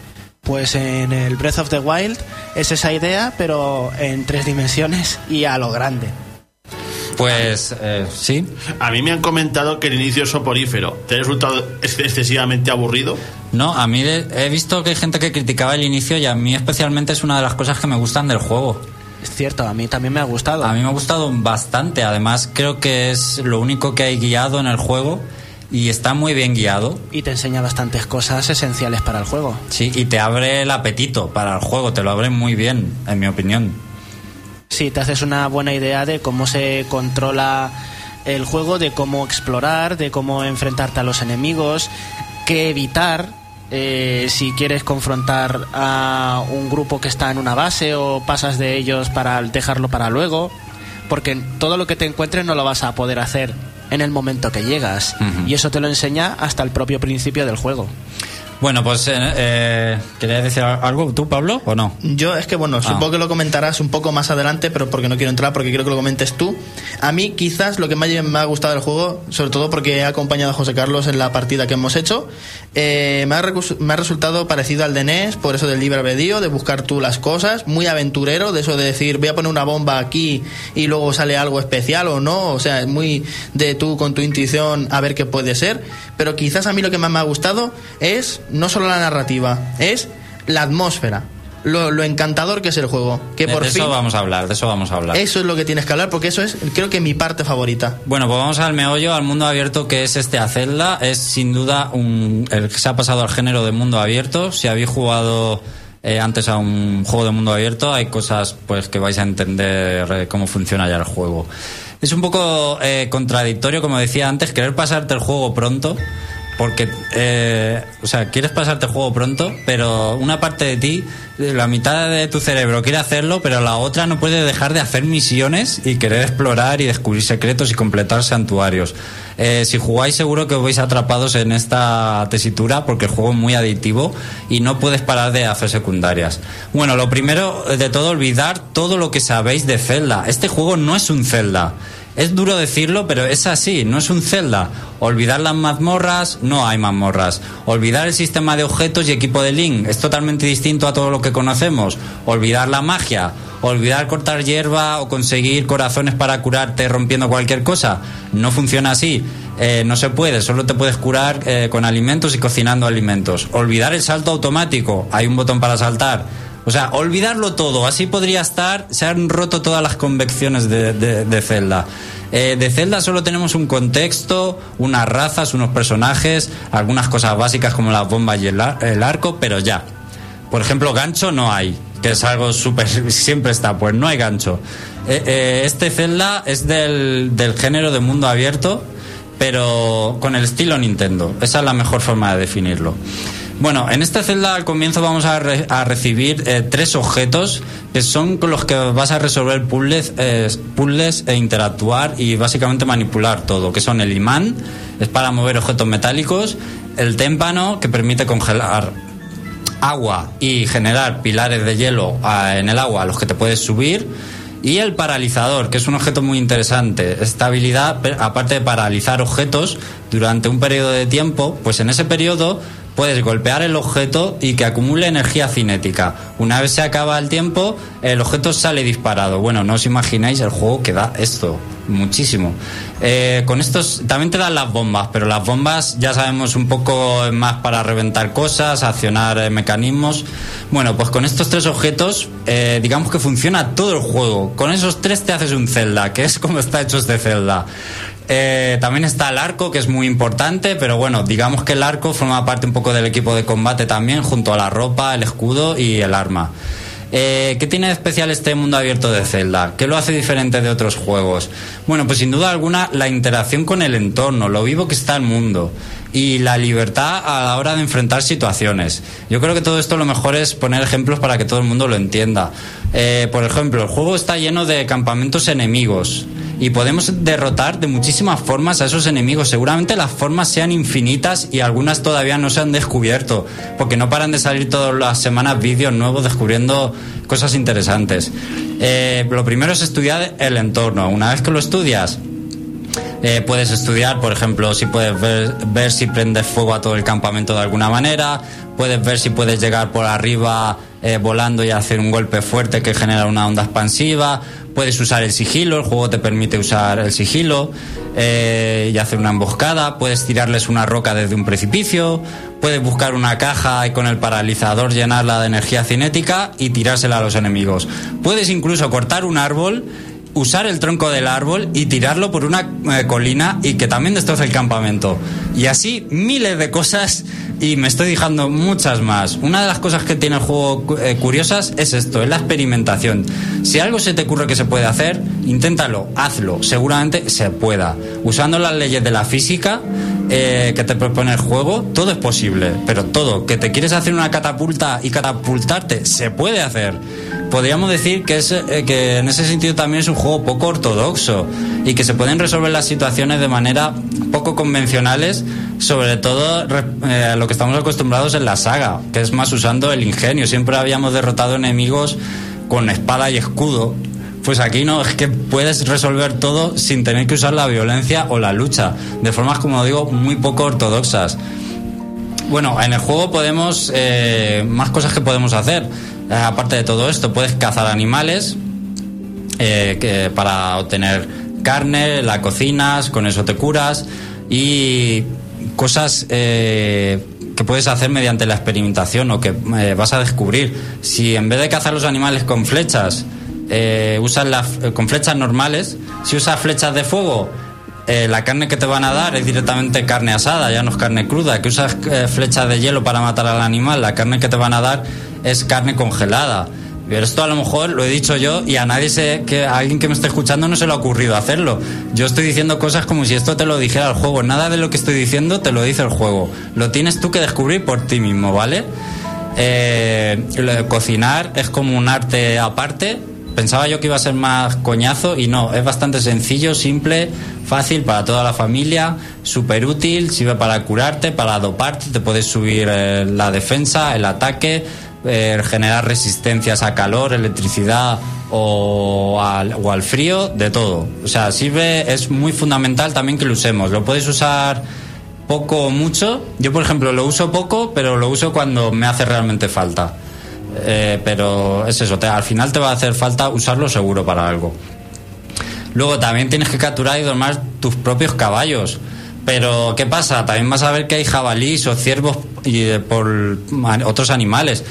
Pues en el Breath of the Wild es esa idea, pero en tres dimensiones y a lo grande. Pues eh, sí, A mí me han comentado que el inicio es soporífero. ¿Te ha resultado ex- excesivamente aburrido? No, a mí de- he visto que hay gente que criticaba el inicio y a mí especialmente es una de las cosas que me gustan del juego. Es cierto, a mí también me ha gustado. A mí me ha gustado bastante, además creo que es lo único que hay guiado en el juego y está muy bien guiado. y te enseña bastantes cosas esenciales para el juego. Sí, y te abre el apetito para el juego, te lo abre muy bien, en mi opinión. Sí, te haces una buena idea de cómo se controla el juego, de cómo explorar, de cómo enfrentarte a los enemigos, qué evitar eh, si quieres confrontar a un grupo que está en una base o pasas de ellos para dejarlo para luego, porque todo lo que te encuentres no lo vas a poder hacer en el momento que llegas y eso te lo enseña hasta el propio principio del juego. Bueno, pues, eh, eh, ¿querías decir algo tú, Pablo, o no? Yo es que, bueno, supongo que lo comentarás un poco más adelante, pero porque no quiero entrar, porque quiero que lo comentes tú. A mí, quizás lo que más me ha gustado del juego, sobre todo porque he acompañado a José Carlos en la partida que hemos hecho, eh, me, ha me ha resultado parecido al de NES, por eso del libre albedrío, de buscar tú las cosas, muy aventurero, de eso de decir, voy a poner una bomba aquí y luego sale algo especial o no, o sea, es muy de tú con tu intuición a ver qué puede ser, pero quizás a mí lo que más me ha gustado es no solo la narrativa, es la atmósfera. Lo, lo encantador que es el juego. Que de, por de fin. eso vamos a hablar, de eso vamos a hablar. Eso es lo que tienes que hablar, porque eso es, creo que mi parte favorita. Bueno, pues vamos al meollo, al mundo abierto que es este a Zelda. Es sin duda un, el que se ha pasado al género de mundo abierto. Si habéis jugado eh, antes a un juego de mundo abierto, hay cosas pues que vais a entender eh, cómo funciona ya el juego. Es un poco eh, contradictorio, como decía antes, querer pasarte el juego pronto, porque, eh, o sea, quieres pasarte el juego pronto, pero una parte de ti, la mitad de tu cerebro quiere hacerlo, pero la otra no puede dejar de hacer misiones y querer explorar y descubrir secretos y completar santuarios. Eh, si jugáis seguro que os vais atrapados en esta tesitura porque el juego es muy adictivo y no puedes parar de hacer secundarias. Bueno, lo primero de todo, olvidar todo lo que sabéis de Zelda. Este juego no es un Zelda. Es duro decirlo, pero es así, no es un Zelda. Olvidar las mazmorras, no hay mazmorras. Olvidar el sistema de objetos y equipo de Link, es totalmente distinto a todo lo que conocemos. Olvidar la magia, olvidar cortar hierba o conseguir corazones para curarte rompiendo cualquier cosa, no funciona así. Eh, no se puede, solo te puedes curar eh, con alimentos y cocinando alimentos. Olvidar el salto automático, hay un botón para saltar. O sea, olvidarlo todo, así podría estar, se han roto todas las convecciones de, de, de Zelda. Eh, de Zelda solo tenemos un contexto, unas razas, unos personajes, algunas cosas básicas como las bombas y el, el arco, pero ya. Por ejemplo, gancho no hay, que es algo súper, siempre está, pues no hay gancho. Eh, eh, este Zelda es del, del género de mundo abierto, pero con el estilo Nintendo. Esa es la mejor forma de definirlo. Bueno, en este Zelda al comienzo vamos a, re- a recibir eh, tres objetos que son con los que vas a resolver puzzles, eh, puzzles e interactuar y básicamente manipular todo, que son el imán, es para mover objetos metálicos, el témpano, que permite congelar agua y generar pilares de hielo ah, en el agua a los que te puedes subir. Y el paralizador, que es un objeto muy interesante. Esta habilidad, aparte de paralizar objetos durante un periodo de tiempo, pues en ese periodo puedes golpear el objeto y que acumule energía cinética. Una vez se acaba el tiempo, el objeto sale disparado. Bueno, no os imagináis el juego que da esto. Muchísimo. Eh, con estos también te dan las bombas, pero las bombas ya sabemos un poco más para reventar cosas, accionar eh, mecanismos. Bueno, pues con estos tres objetos, eh, digamos que funciona todo el juego. Con esos tres te haces un Zelda, que es como está hecho este Zelda. Eh, también está el arco, que es muy importante, pero bueno, digamos que el arco forma parte un poco del equipo de combate también, junto a la ropa, el escudo y el arma. Eh, ¿Qué tiene de especial este mundo abierto de Zelda? ¿Qué lo hace diferente de otros juegos? Bueno, pues sin duda alguna la interacción con el entorno, lo vivo que está el mundo y la libertad a la hora de enfrentar situaciones. Yo creo que todo esto lo mejor es poner ejemplos para que todo el mundo lo entienda. Eh, por ejemplo, el juego está lleno de campamentos enemigos y podemos derrotar de muchísimas formas a esos enemigos. Seguramente las formas sean infinitas y algunas todavía no se han descubierto, porque no paran de salir todas las semanas vídeos nuevos descubriendo cosas interesantes. Eh, lo primero es estudiar el entorno. Una vez que lo estudias, eh, puedes estudiar, por ejemplo, si puedes ver, si prendes fuego a todo el campamento de alguna manera, puedes ver si puedes llegar por arriba eh, volando y hacer un golpe fuerte que genera una onda expansiva, puedes usar el sigilo, el juego te permite usar el sigilo eh, y hacer una emboscada, puedes tirarles una roca desde un precipicio, puedes buscar una caja y con el paralizador llenarla de energía cinética y tirársela a los enemigos. Puedes incluso cortar un árbol usar el tronco del árbol y tirarlo por una eh, colina y que también destroce el campamento. Y así miles de cosas y me estoy dejando muchas más. Una de las cosas que tiene el juego eh, curiosas es esto, es la experimentación. Si algo se te ocurre que se puede hacer, inténtalo, hazlo, seguramente se pueda. Usando las leyes de la física eh, que te propone el juego, todo es posible, pero todo, que te quieres hacer una catapulta y catapultarte, se puede hacer podríamos decir que, es, eh, que en ese sentido también es un juego poco ortodoxo y que se pueden resolver las situaciones de manera poco convencionales, sobre todo eh, lo que estamos acostumbrados en la saga, que es más usando el ingenio. Siempre habíamos derrotado enemigos con espada y escudo. Pues aquí no, es que puedes resolver todo sin tener que usar la violencia o la lucha, de formas, como digo, muy poco ortodoxas. Bueno, en el juego podemos eh, más cosas que podemos hacer. Eh, aparte de todo esto, puedes cazar animales eh, que, para obtener carne, la cocinas, con eso te curas y cosas eh, que puedes hacer mediante la experimentación o que eh, vas a descubrir. Si en vez de cazar los animales con flechas, usas las con flechas normales, si usas flechas de fuego, eh, la carne que te van a dar es directamente carne asada, ya no es carne cruda. Que usas eh, flechas de hielo para matar al animal, la carne que te van a dar es carne congelada. Pero esto a lo mejor lo he dicho yo y a nadie se, que a alguien que me esté escuchando no se le ha ocurrido hacerlo. Yo estoy diciendo cosas como si esto te lo dijera el juego. Nada de lo que estoy diciendo te lo dice el juego. Lo tienes tú que descubrir por ti mismo, ¿vale? Eh, cocinar es como un arte aparte. Pensaba yo que iba a ser más coñazo y no, es bastante sencillo, simple, fácil para toda la familia, súper útil, sirve para curarte, para doparte, te puedes subir eh, la defensa, el ataque, eh, generar resistencias a calor, electricidad o al, o al frío, de todo. O sea, sirve, es muy fundamental también que lo usemos. Lo puedes usar poco o mucho. Yo, por ejemplo, lo uso poco, pero lo uso cuando me hace realmente falta. Eh, pero es eso, te- al final te va a hacer falta usarlo seguro para algo. Luego también tienes que capturar y domar tus propios caballos. Pero, ¿qué pasa? También vas a ver que hay jabalíes o ciervos y eh, por otros animales.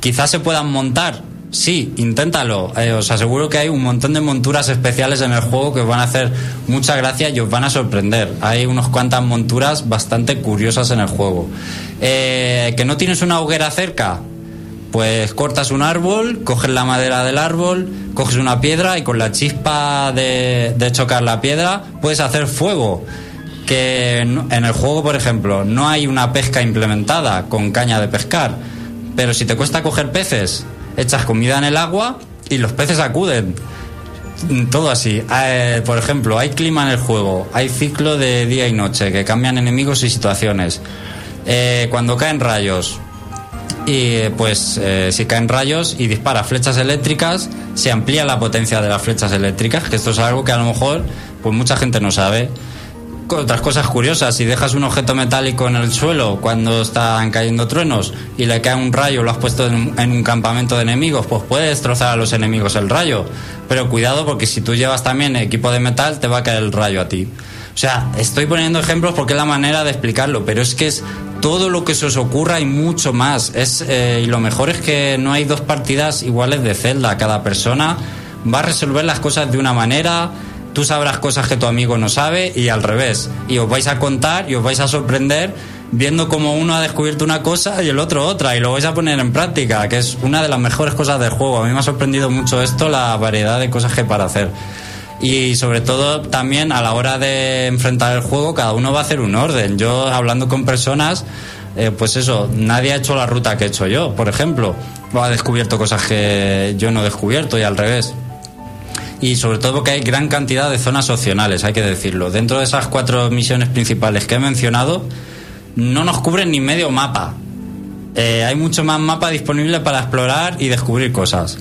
Quizás se puedan montar. Sí, inténtalo. Eh, os aseguro que hay un montón de monturas especiales en el juego que os van a hacer mucha gracia y os van a sorprender. Hay unas cuantas monturas bastante curiosas en el juego. ¿Que no tienes una hoguera cerca? Pues cortas un árbol, coges la madera del árbol, coges una piedra y con la chispa de, chocar la piedra puedes hacer fuego. Que en el juego, por ejemplo, no hay una pesca implementada con caña de pescar. Pero si te cuesta coger peces, echas comida en el agua y los peces acuden. Todo así. Eh, por ejemplo, hay clima en el juego, hay ciclo de día y noche que cambian enemigos y situaciones. Eh, cuando caen rayos, y pues eh, si caen rayos y dispara flechas eléctricas, se amplía la potencia de las flechas eléctricas, que esto es algo que a lo mejor pues mucha gente no sabe. Otras cosas curiosas, si dejas un objeto metálico en el suelo cuando están cayendo truenos y le cae un rayo, lo has puesto en, un- en un campamento de enemigos, pues puede destrozar a los enemigos el rayo. Pero cuidado porque si tú llevas también equipo de metal, te va a caer el rayo a ti. O sea, estoy poniendo ejemplos porque es la manera de explicarlo, pero es que es todo lo que se os ocurra y mucho más. Es, eh, y lo mejor es que no hay dos partidas iguales de Zelda. Cada persona va a resolver las cosas de una manera, tú sabrás cosas que tu amigo no sabe y al revés. Y os vais a contar y os vais a sorprender viendo cómo uno ha descubierto una cosa y el otro otra y lo vais a poner en práctica, que es una de las mejores cosas del juego. A mí me ha sorprendido mucho esto, la variedad de cosas que para hacer. Y sobre todo también a la hora de enfrentar el juego, cada uno va a hacer un orden. Yo hablando con personas, eh, pues eso, nadie ha hecho la ruta que he hecho yo, por ejemplo. O ha descubierto cosas que yo no he descubierto y al revés. Y sobre todo porque hay gran cantidad de zonas opcionales, hay que decirlo. Dentro de esas cuatro misiones principales que he mencionado, no nos cubren ni medio mapa. Eh, hay mucho más mapa disponible para explorar y descubrir cosas.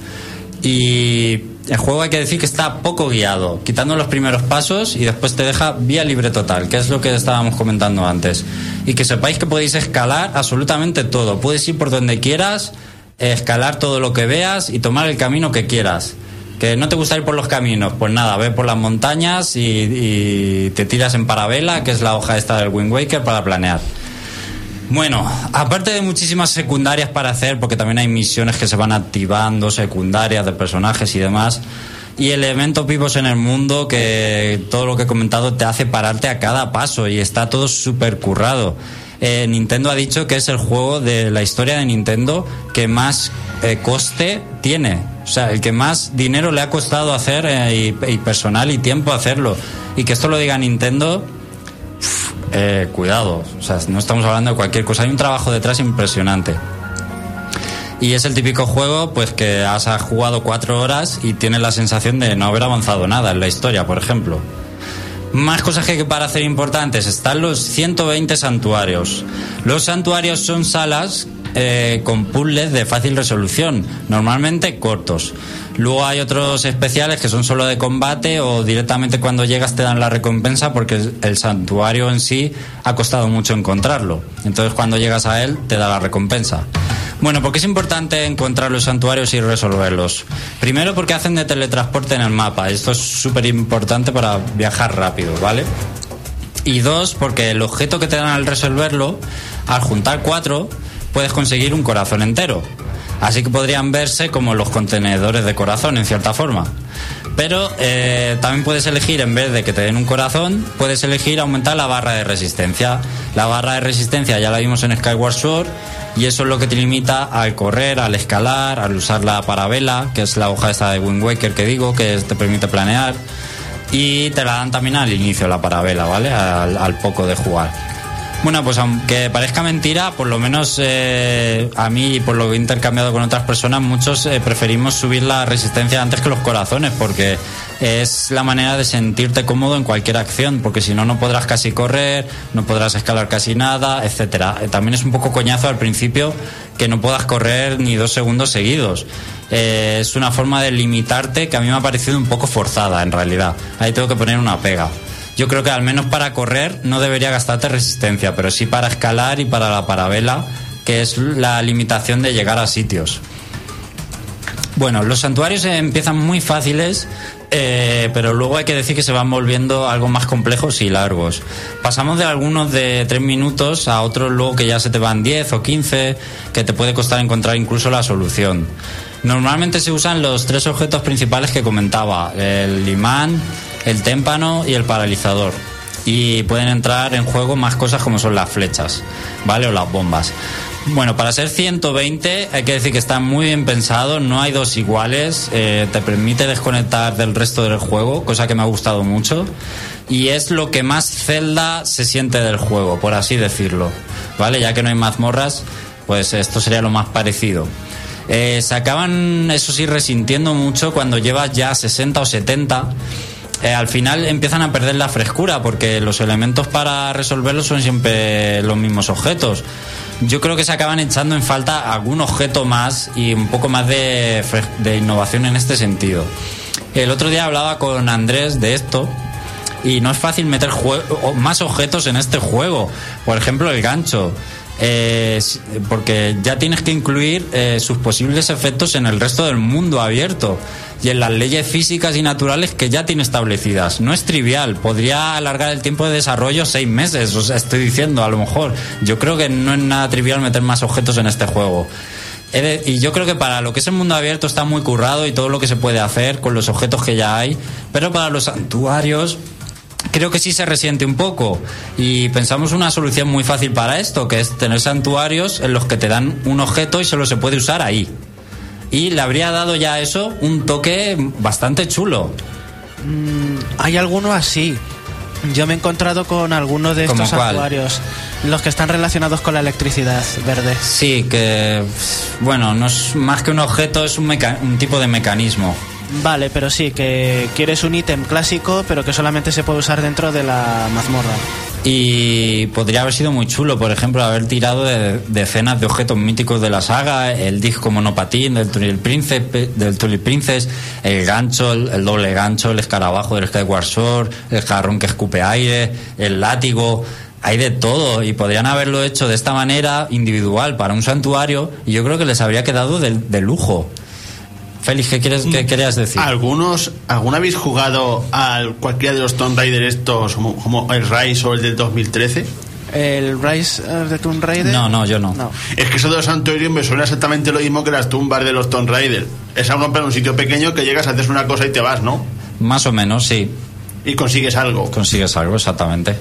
Y el juego hay que decir que está poco guiado, quitando los primeros pasos y después te deja vía libre total, que es lo que estábamos comentando antes. Y que sepáis que podéis escalar absolutamente todo. Puedes ir por donde quieras, escalar todo lo que veas y tomar el camino que quieras. Que no te gusta ir por los caminos, pues nada, ve por las montañas y, y te tiras en parabela, que es la hoja esta del Wind Waker, para planear. Bueno, aparte de muchísimas secundarias para hacer, porque también hay misiones que se van activando, secundarias de personajes y demás, y elementos vivos en el mundo que todo lo que he comentado te hace pararte a cada paso y está todo súper currado. Eh, Nintendo ha dicho que es el juego de la historia de Nintendo que más eh, coste tiene. O sea, el que más dinero le ha costado hacer eh, y, y personal y tiempo hacerlo. Y que esto lo diga Nintendo, eh, cuidado, o sea, no estamos hablando de cualquier cosa, hay un trabajo detrás impresionante. Y es el típico juego, pues que has jugado cuatro horas y tienes la sensación de no haber avanzado nada en la historia, por ejemplo. Más cosas que para hacer importantes. Están los 120 santuarios. Los santuarios son salas eh, con puzzles de fácil resolución, normalmente cortos. Luego hay otros especiales que son solo de combate o directamente cuando llegas te dan la recompensa porque el- santuario en sí ha costado mucho encontrarlo. Entonces cuando llegas a él te da la recompensa. Bueno, porque es importante encontrar los santuarios y resolverlos. Primero porque hacen de teletransporte en el mapa. Esto es súper importante para viajar rápido, ¿vale? Y dos, porque el objeto que te dan al resolverlo, al juntar cuatro, puedes conseguir un corazón entero. Así que podrían verse como los contenedores de corazón, en cierta forma. Pero eh, también puedes elegir, en vez de que te den un corazón, puedes elegir aumentar la barra de resistencia. La barra de resistencia ya la vimos en Skyward Sword y eso es lo que te limita al correr, al escalar, al usar la parabela, que es la hoja esta de Wind Waker que digo, que te permite planear. Y te la dan también al inicio la parabela, ¿vale? Al, al poco de jugar. Bueno, pues aunque parezca mentira, por lo menos eh, a mí, por lo que he intercambiado con otras personas, muchos eh, preferimos subir la resistencia antes que los corazones, porque es la manera de sentirte cómodo en cualquier acción, porque si no, no podrás casi correr, no podrás escalar casi nada, etcétera. También es un poco coñazo al principio que no puedas correr ni dos segundos seguidos. Eh, es una forma de limitarte que a mí me ha parecido un poco forzada, en realidad. Ahí tengo que poner una pega. Yo creo que al menos para correr no debería gastarte resistencia, pero sí para escalar y para la parabela, que es la limitación de llegar a sitios. Bueno, los santuarios empiezan muy fáciles, eh, pero luego hay que decir que se van volviendo algo más complejos y largos. Pasamos de algunos de 3 minutos a otros luego que ya se te van 10 o 15, que te puede costar encontrar incluso la solución. Normalmente se usan los tres objetos principales que comentaba, el imán, el témpano y el paralizador. Y pueden entrar en juego más cosas como son las flechas, ¿vale? O las bombas. Bueno, para ser 120 hay que decir que está muy bien pensado, no hay dos iguales, eh, te permite desconectar del resto del juego, cosa que me ha gustado mucho, y es lo que más Zelda se siente del juego, por así decirlo, ¿vale? Ya que no hay mazmorras, pues esto sería lo más parecido. Eh, se acaban, eso sí, resintiendo mucho cuando llevas ya 60 o 70 eh, al final empiezan a perder la frescura porque los elementos para resolverlos son siempre los mismos objetos. Yo creo que se acaban echando en falta algún objeto más y un poco más de, de innovación en este sentido. El otro día hablaba con Andrés de esto y no es fácil meter más objetos en este juego. Por ejemplo, el gancho. Eh, porque ya tienes que incluir eh, sus posibles efectos en el resto del mundo abierto y en las leyes físicas y naturales que ya tiene establecidas. No es trivial, podría alargar el tiempo de desarrollo seis meses, o sea, estoy diciendo a lo mejor. Yo creo que no es nada trivial meter más objetos en este juego. Y yo creo que para lo que es el mundo abierto está muy currado y todo lo que se puede hacer con los objetos que ya hay, pero para los santuarios creo que sí se resiente un poco y pensamos una solución muy fácil para esto, que es tener santuarios en los que te dan un objeto y solo se puede usar ahí. Y le habría dado ya eso un toque bastante chulo. Hay algunos así. Yo me he encontrado con algunos de ¿Cómo estos cuál? santuarios, los que están relacionados con la electricidad verde. Sí, que bueno, no es más que un objeto, es un, meca- un tipo de mecanismo. Vale, pero sí, que quieres un ítem clásico, pero que solamente se puede usar dentro de la mazmorra. Y podría haber sido muy chulo, por ejemplo, haber tirado de decenas de objetos míticos de la saga, el disco monopatín del Tulip Princess, del Tulip Princess el gancho, el, el doble gancho, el escarabajo del Skyward Sword, el jarrón que escupe aire, el látigo. Hay de todo y podrían haberlo hecho de esta manera individual para un santuario y yo creo que les habría quedado de, de lujo. Félix, ¿qué, quieres, qué querías decir? Algunos, ¿alguna habéis jugado a cualquiera de los Tomb Raider estos, como, como el Rise o el del 2013? El Rise the Tomb Raider. No, no, yo no. No. Es que eso de los santuarios me suena exactamente lo mismo que las tumbas de los Tomb Raider. Es algo para un sitio pequeño que llegas, haces una cosa y te vas, ¿no? Más o menos, sí. Y consigues algo, Consigues algo, exactamente.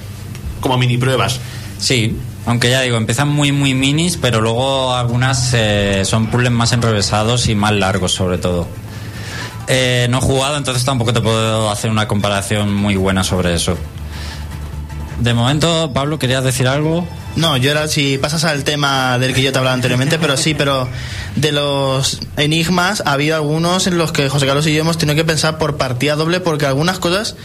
como mini pruebas. Sí, aunque ya digo, empiezan muy, muy minis, pero luego algunas eh, son puzzles más enrevesados y más largos, sobre todo. Eh, no he jugado, entonces tampoco te puedo hacer una comparación muy buena sobre eso. De momento, Pablo, ¿querías decir algo? No, yo era si pasas al tema del que yo te hablaba anteriormente, pero sí, pero de los enigmas ha habido algunos en los que José Carlos y yo hemos tenido que pensar por partida doble porque algunas cosas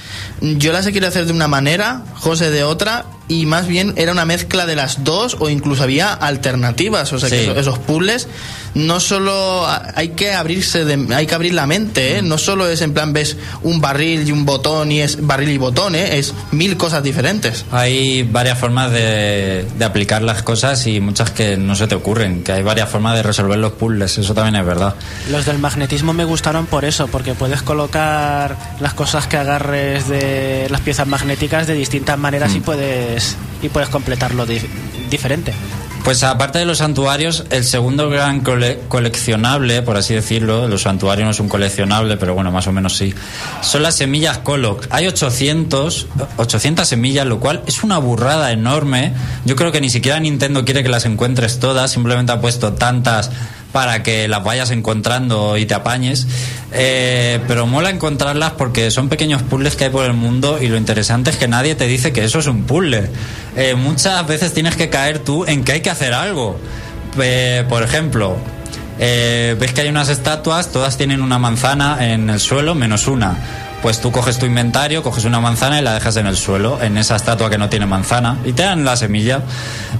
yo las he querido hacer de una manera, José de otra y más bien era una mezcla de las dos o incluso había alternativas, o sea que Sí. esos puzzles no solo ha- hay que abrirse de- hay que abrir la mente, ¿eh? no solo es en plan ves un barril y un botón y es barril y botón, ¿eh? es mil cosas diferentes. Hay varias formas de, de aplicar las cosas y muchas que no se te ocurren, que hay varias formas de resolver los puzzles, eso también es verdad. Los del magnetismo me gustaron por eso, porque puedes colocar las cosas que agarres de las piezas magnéticas de distintas maneras Mm. y puedes y puedes completarlo di- diferente. Pues aparte de los santuarios, el segundo gran cole- coleccionable, por así decirlo, los santuarios no es un coleccionable, pero bueno, más o menos sí, son las semillas Coloc. Hay 800, 800 semillas, lo cual es una burrada enorme. Yo creo que ni siquiera Nintendo quiere que las encuentres todas, simplemente ha puesto tantas para que las vayas encontrando y te apañes. Eh, pero mola encontrarlas porque son pequeños puzzles que hay por el mundo y lo interesante es que nadie te dice que eso es un puzzle. Eh, muchas veces tienes que caer tú en que hay que hacer algo. Eh, por ejemplo, ves que hay unas estatuas, todas tienen una manzana en el suelo menos una. Pues tú coges tu inventario, coges una manzana y la dejas en el suelo, en esa estatua que no tiene manzana, y te dan la semilla.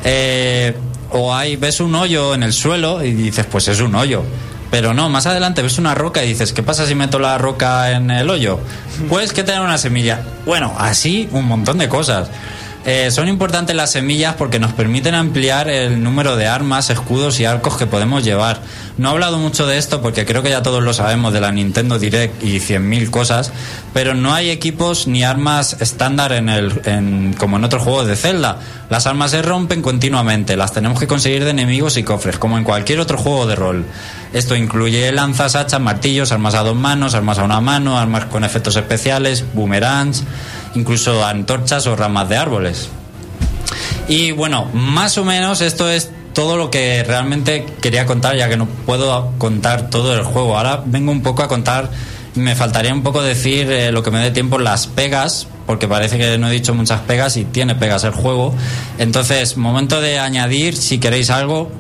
Eh, o hay, ves un hoyo en el suelo y dices, pues es un hoyo. Pero no, más adelante ves una roca y dices, ¿qué pasa si meto la roca en el hoyo? Pues que te dan una semilla. Bueno, así un montón de cosas. Eh, son importantes las semillas porque nos permiten ampliar el número de armas, escudos y arcos que podemos llevar. No he hablado mucho de esto porque creo que ya todos lo sabemos de la Nintendo Direct y 100.000 cosas, pero no hay equipos ni armas estándar en el, en- como en otros juegos de Zelda. Las armas se rompen continuamente, las tenemos que conseguir de enemigos y cofres, como en cualquier otro juego de rol. Esto incluye lanzas, hachas, martillos, armas a dos manos, armas a una mano, armas con efectos especiales, boomerangs, incluso antorchas o ramas de árboles. Y bueno, más o menos esto es todo lo que realmente quería contar, ya que no puedo contar todo el juego. Ahora vengo un poco a contar, me faltaría un poco decir eh, lo que me dé tiempo, las pegas, porque parece que no he dicho muchas pegas y tiene pegas el juego. Entonces, momento de añadir, si queréis algo,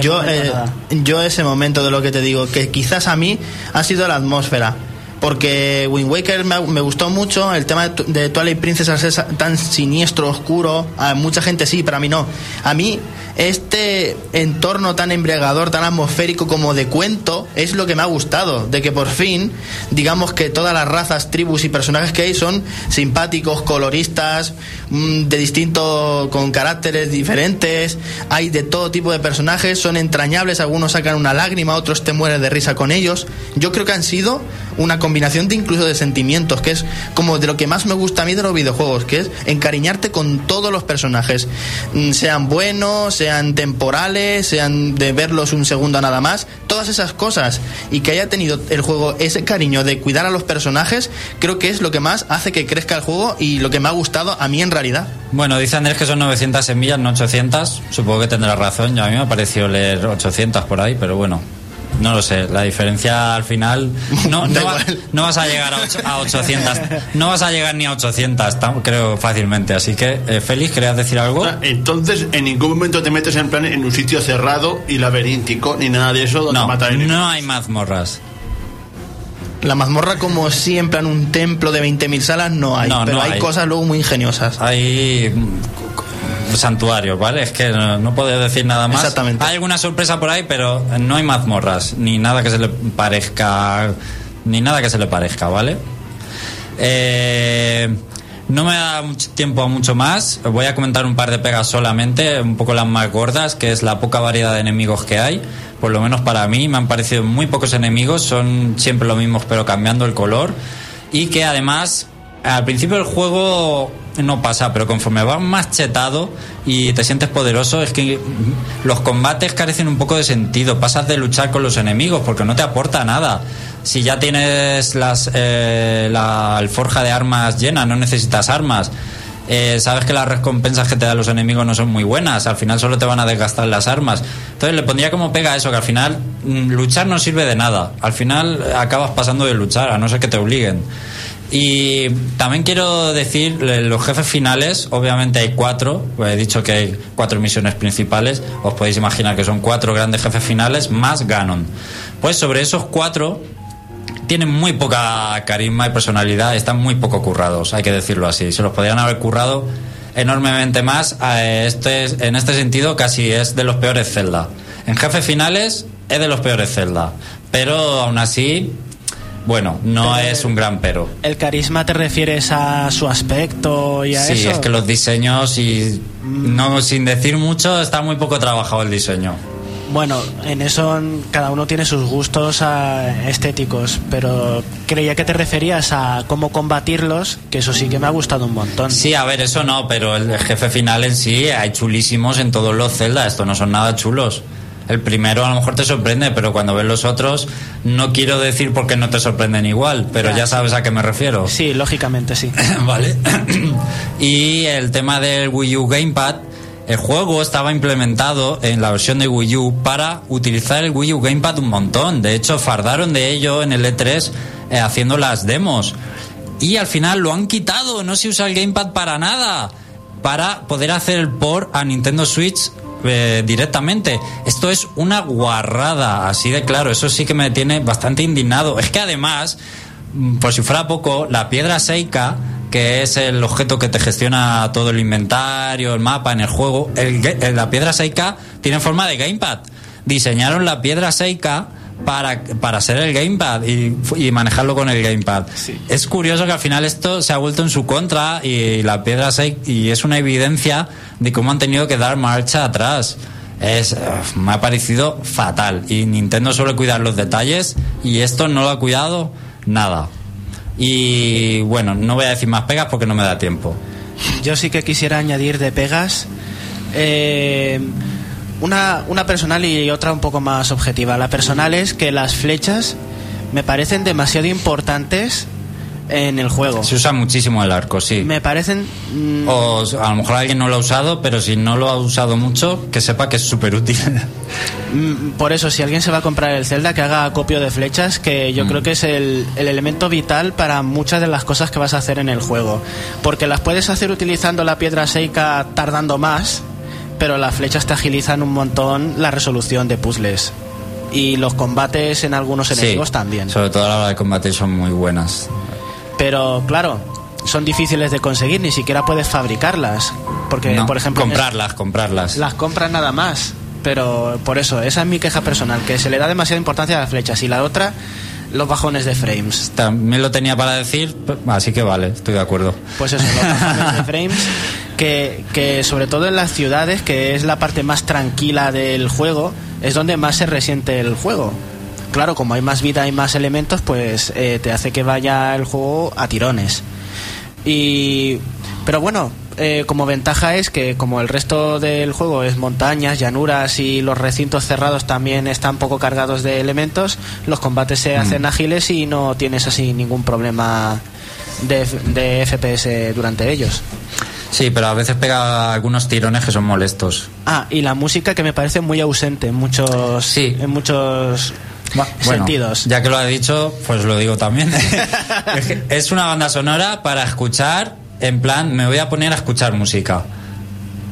yo, eh, yo ese momento de lo que te digo, que quizás a mí ha sido la atmósfera. Porque Wind Waker me, me gustó mucho, el tema de, de Twilight Princess es tan siniestro, oscuro, a mucha gente sí, pero a mí no. A mí este entorno tan embriagador, tan atmosférico como de cuento, es lo que me ha gustado, de que por fin, digamos que todas las razas, tribus y personajes que hay son simpáticos, coloristas, mm, de distintos, con caracteres diferentes, hay de todo tipo de personajes, son entrañables, algunos sacan una lágrima, otros te mueres de risa con ellos. Yo creo que han sido una combinación de incluso de sentimientos, que es como de lo que más me gusta a mí de los videojuegos, que es encariñarte con todos los personajes, Mm, sean buenos, sean temporales, sean de verlos un segundo nada más, todas esas cosas, y que haya tenido el juego ese cariño de cuidar a los personajes, creo que es lo que más hace que crezca el juego y lo que me ha gustado a mí en realidad. Bueno, dice Andrés que son 900 semillas, no 800. Supongo que tendrá razón. A mí me ha parecido leer 800 por ahí, pero bueno. No lo sé, la diferencia al final no, no, va- igual. no vas a llegar a, ocho- a 800, no vas a llegar ni a 800, tam- creo fácilmente. Así que, eh, Félix, ¿querías decir algo? Sea, Entonces, en ningún momento te metes en plan en un sitio cerrado y laberíntico, ni nada de eso donde No, no hay mazmorras. La mazmorra como siempre en un templo de 20.000 salas no hay, No, pero no hay, hay. cosas luego muy ingeniosas. Hay santuarios, ¿vale? Es que no, no puedo decir nada más. Exactamente. Hay alguna sorpresa por ahí, pero no hay mazmorras, ni nada que se le parezca, ni nada que se le parezca, ¿vale? Eh, no me da mucho tiempo a mucho más. Voy a comentar un par de pegas solamente, un poco las más gordas, que es la poca variedad de enemigos que hay. Por lo menos para mí me han parecido muy pocos enemigos, son siempre los mismos, pero cambiando el color. Y que además, al principio del juego no pasa, pero conforme vas más chetado y te sientes poderoso, es que los combates carecen un poco de sentido. Pasas de luchar con los enemigos porque no te aporta nada. Si ya tienes las, eh, la alforja de armas llena, no necesitas armas. Eh, sabes que las recompensas que te dan los enemigos no son muy buenas, al final solo te van a desgastar las armas. Entonces le pondría como pega eso, que al final mm, luchar no sirve de nada. Al final acabas pasando de luchar, a no ser que te obliguen. Y también quiero decir, eh, los jefes finales, obviamente hay cuatro, pues he dicho que hay cuatro misiones principales, os podéis imaginar que son cuatro grandes jefes finales más Ganon. Pues sobre esos cuatro tienen muy poca carisma y personalidad, están muy poco currados, hay que decirlo así. Se los podrían haber currado enormemente más. Este, es- en este sentido, casi es de los peores Zelda. En jefes finales es de los peores Zelda, pero aún así, bueno, no Pero- es un gran pero. ¿El carisma te refieres a su aspecto y a Sí, eso? es que los diseños y no sin decir mucho está muy poco trabajado el diseño. Bueno, en eso cada uno tiene sus gustos ah, estéticos, pero creía que te referías a cómo combatirlos, que eso sí que me ha gustado un montón. Sí, a ver, eso no, pero el jefe final en sí hay chulísimos en todos los Zelda, estos no son nada chulos. El primero a lo mejor te sorprende, pero cuando ves los otros, no quiero decir porque no te sorprenden igual, pero Ya, sí. sabes a qué me refiero. Sí, lógicamente sí. vale. y el tema del Wii U Gamepad, el juego estaba implementado en la versión de Wii U para utilizar el Wii U Gamepad un montón. De hecho, fardaron de ello en el E3 eh, haciendo las demos. Y al final lo han quitado, no se usa el Gamepad para nada. Para poder hacer el port a Nintendo Switch eh, directamente. Esto es una guarrada, así de claro. Eso sí que me tiene bastante indignado. Es que además, mm, por si fuera poco, la piedra Seika, que es el objeto que te gestiona todo el inventario, el mapa en el juego, eh, la piedra Seika tiene forma de gamepad. Diseñaron la piedra Seika para, para ser el gamepad y, y manejarlo con el gamepad. Es curioso que al final esto se ha vuelto en su contra y la piedra Seika y es una evidencia de cómo han tenido que dar marcha atrás. Es, me ha parecido fatal y Nintendo suele cuidar los detalles y esto no lo ha cuidado nada. Y bueno, no voy a decir más pegas porque no me da tiempo. Yo sí que quisiera añadir de pegas eh, una, una personal y otra un poco más objetiva. La personal es que las flechas me parecen demasiado importantes en el juego. Se usa muchísimo el arco, sí. Me parecen... mm, O a lo mejor alguien no lo ha usado, pero si no lo ha usado mucho, que sepa que es súper útil. Mm, Por eso, si alguien se va a comprar el Zelda, que haga acopio de flechas, que yo Mm. creo que es el, el elemento vital para muchas de las cosas que vas a hacer en el juego. Porque las puedes hacer utilizando la piedra Seika tardando más, pero las flechas te agilizan un montón la resolución de puzzles. Y los combates en algunos enemigos también. Sobre todo a la hora de combatir son muy buenas. Pero claro, son difíciles de conseguir, ni siquiera puedes fabricarlas. Porque, No, por ejemplo, el- comprarlas, comprarlas. las compras nada más. Pero por eso, esa es mi queja personal, que se le da demasiada importancia a las flechas. Y la otra, los bajones de frames. También lo tenía para decir, así que vale, estoy de acuerdo. Pues eso, los bajones de frames, que, que sobre todo en las ciudades, que es la parte más tranquila del juego, es donde más se resiente el juego. Claro, como hay más vida y más elementos, pues eh, te hace que vaya el juego a tirones. Y, pero bueno, eh, como ventaja es que como el resto del juego es montañas, llanuras y los recintos cerrados también están poco cargados de elementos, los combates se hacen ágiles y no tienes así ningún problema de, de FPS durante ellos. Sí, pero a veces pega algunos tirones que son molestos. Ah, y la música que me parece muy ausente en muchos, Sí. en muchos Bueno, sentidos. Ya que lo ha dicho, pues lo digo también. Es una banda sonora para escuchar, en plan, me voy a poner a escuchar música.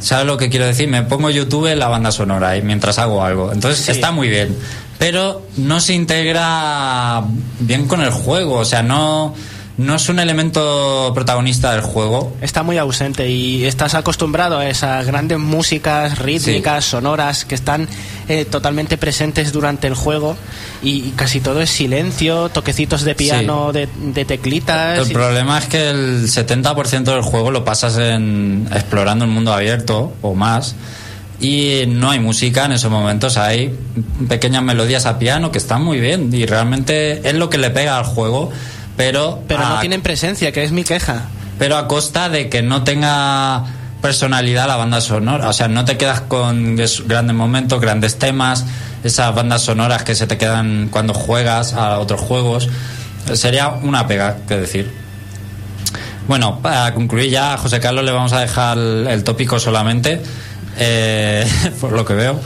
¿Sabes lo que quiero decir? Me pongo YouTube en la banda sonora y mientras hago algo. Entonces Sí. está muy bien. Pero no se integra bien con el juego. O sea, no, no es un elemento protagonista del juego. Está muy ausente y estás acostumbrado a esas grandes músicas rítmicas, sonoras, que están eh, totalmente presentes durante el juego y, y casi todo es silencio, toquecitos de piano, de, de teclitas. El y- problema es que el 70% del juego lo pasas en explorando el mundo abierto o más y no hay música en esos momentos, hay pequeñas melodías a piano que están muy bien y realmente es lo que le pega al juego, pero pero no tienen presencia, que es mi queja. pero a costa de que no tenga personalidad la banda sonora. O sea, no te quedas con es- grandes momentos, grandes temas, esas bandas sonoras que se te quedan cuando juegas a otros juegos. Sería una pega, que decir. Bueno, para concluir ya, a José Carlos le vamos a dejar el, el tópico solamente. Eh, por lo que veo,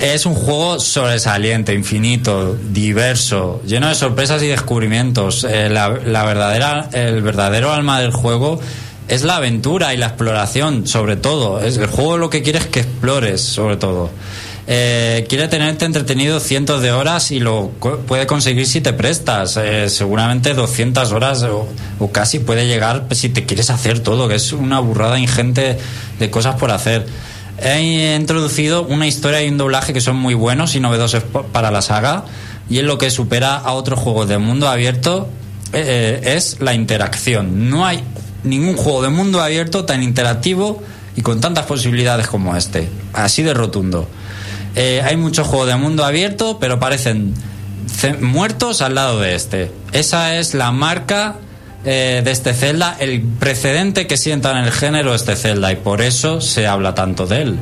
es un juego sobresaliente, infinito, diverso, lleno de sorpresas y descubrimientos. Eh, la, verdadera, el verdadero alma del juego es la aventura y la exploración, sobre todo. Es, el juego lo que quiere es que explores, sobre todo. Eh, quiere tenerte entretenido cientos de horas y lo puede conseguir si te prestas. Eh, seguramente 200 horas o, o casi puede llegar si te quieres hacer todo, que es una burrada ingente de cosas por hacer. He introducido una historia y un doblaje que son muy buenos y novedosos para la saga y es lo que supera a otros juegos de mundo abierto eh, eh, es la interacción. No hay ningún juego de mundo abierto tan interactivo y con tantas posibilidades como este. Así de rotundo. Eh, hay muchos juegos de mundo abierto, pero parecen ce- muertos al lado de este. Esa es la marca eh, de este Zelda, el precedente que sienta en el género este Zelda, y por eso se habla tanto de él.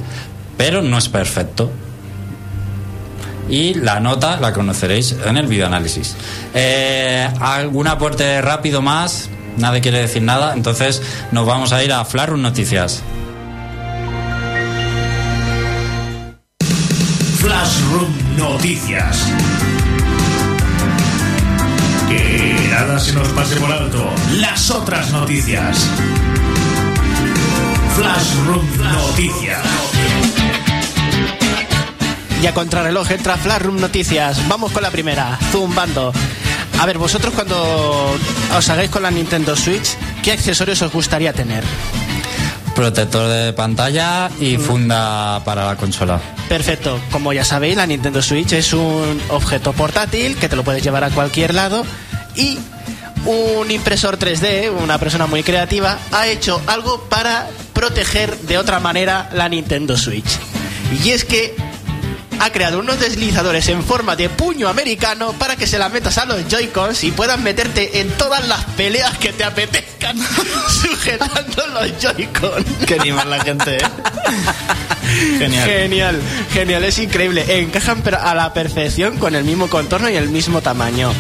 Pero no es perfecto. Y la nota la conoceréis en el videoanálisis. Eh, ¿Algún aporte rápido más? Nadie quiere decir nada. Entonces nos vamos a ir a Flarun Noticias. Flashroom Noticias. Nada se nos pase por alto. Las otras noticias. Flashroom Noticias. Y a contrarreloj entra Flashroom Noticias. Vamos con la primera, zumbando. A ver, vosotros cuando os hagáis con la Nintendo Switch, ¿qué accesorios os gustaría tener? Protector de pantalla y funda para la consola. Perfecto, como ya sabéis, la Nintendo Switch es un objeto portátil que te lo puedes llevar a cualquier lado y un impresor 3D, una persona muy creativa, ha hecho algo para proteger de otra manera la Nintendo Switch. Y es que ha creado unos deslizadores en forma de puño americano para que se la metas a los Joy-Cons y puedas meterte en todas las peleas que te apetezcan sujetando los Joy-Con. Qué animal la gente, ¿eh? Genial. Genial, genial, es increíble. Encajan pero a la perfección con el mismo contorno y el mismo tamaño.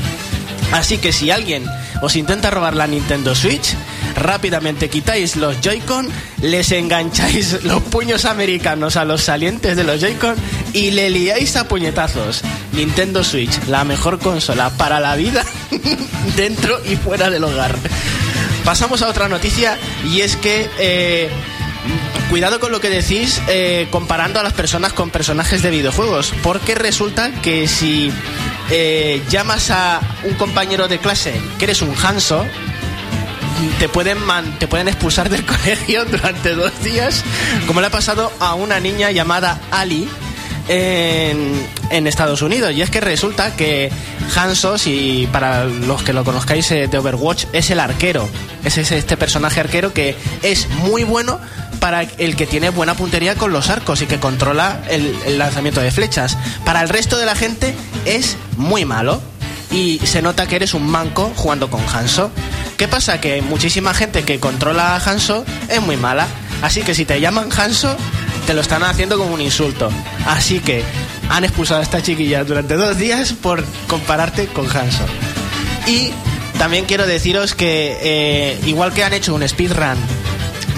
Así que si alguien os intenta robar la Nintendo Switch, rápidamente quitáis los Joy-Con, les engancháis los puños americanos a los salientes de los Joy-Con y le liáis a puñetazos. Nintendo Switch, la mejor consola para la vida dentro y fuera del hogar. Pasamos a otra noticia y es que eh, cuidado con lo que decís eh, comparando a las personas con personajes de videojuegos, porque resulta que si eh, llamas a un compañero de clase que eres un Hanso, te pueden, man- te pueden expulsar del colegio durante dos días, como le ha pasado a una niña llamada Ali en, Estados Unidos. Y es que resulta que Hanso, si para los que lo conozcáis eh, de Overwatch, es el arquero. Es ese- este personaje arquero que es muy bueno para el que tiene buena puntería con los arcos y que controla el, lanzamiento de flechas. Para el resto de la gente es muy malo y se nota que eres un manco jugando con Hanso. ¿Qué pasa? Que muchísima gente que controla a Hanso es muy mala. Así que si te llaman Hanso, te lo están haciendo como un insulto. Así que han expulsado a esta chiquilla durante dos días por compararte con Hanso. Y también quiero deciros que eh, igual que han hecho un speedrun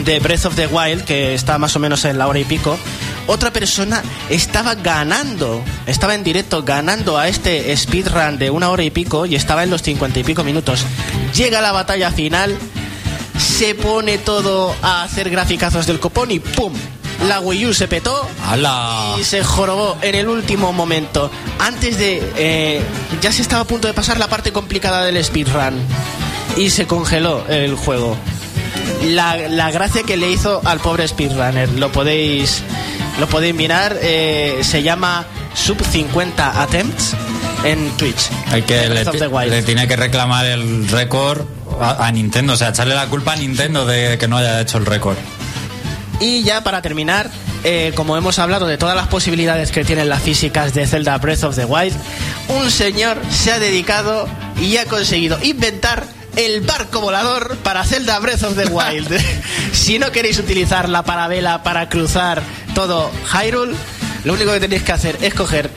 de Breath of the Wild, que está más o menos en la hora y pico, otra persona estaba ganando, estaba en directo ganando a este speedrun de una hora y pico y estaba en los cincuenta y pico minutos. Llega la batalla final, se pone todo a hacer graficazos del copón y ¡pum! La Wii U se petó ¡Hala! y se jorobó en el último momento. Antes de. eh, ya se estaba a punto de pasar la parte complicada del speedrun. Y se congeló el juego. La, la gracia que le hizo al pobre speedrunner, lo podéis. Lo podéis mirar. eh, se llama Sub 50 Attempts en Twitch. Hay que le, Breath of the Wild. le tiene que reclamar el récord a, a Nintendo, o sea, echarle la culpa a Nintendo de que no haya hecho el récord. Y ya para terminar, eh, como hemos hablado de todas las posibilidades que tienen las físicas de Zelda Breath of the Wild, un señor se ha dedicado y ha conseguido inventar el barco volador para Zelda Breath of the Wild. si no queréis utilizar la parabela para cruzar todo Hyrule, lo único que tenéis que hacer es coger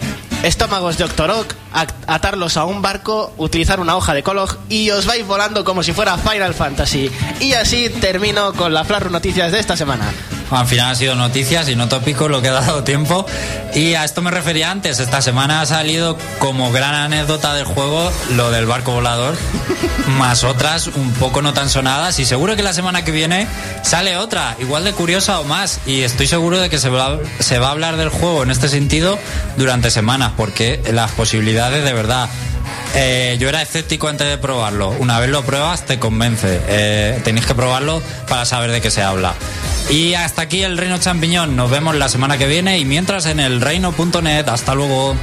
estómagos de Octorok, at- atarlos a un barco, utilizar una hoja de Kolog y os vais volando como si fuera Final Fantasy. Y así termino con la Flash Noticias de esta semana. Al final han sido noticias y no tópicos lo que ha dado tiempo. Y a esto me refería antes. Esta semana ha salido como gran anécdota del juego lo del barco volador, más otras un poco no tan sonadas. Y seguro que la semana que viene sale otra, igual de curiosa o más. Y estoy seguro de que se va, se va a hablar del juego en este sentido durante semanas, porque las posibilidades de verdad. Eh, yo era escéptico antes de probarlo. Una vez lo pruebas, te convence. Eh, tenéis que probarlo para saber de qué se habla. Y hasta aquí el Reino Champiñón. Nos vemos la semana que viene y mientras en el reino.net. Hasta luego.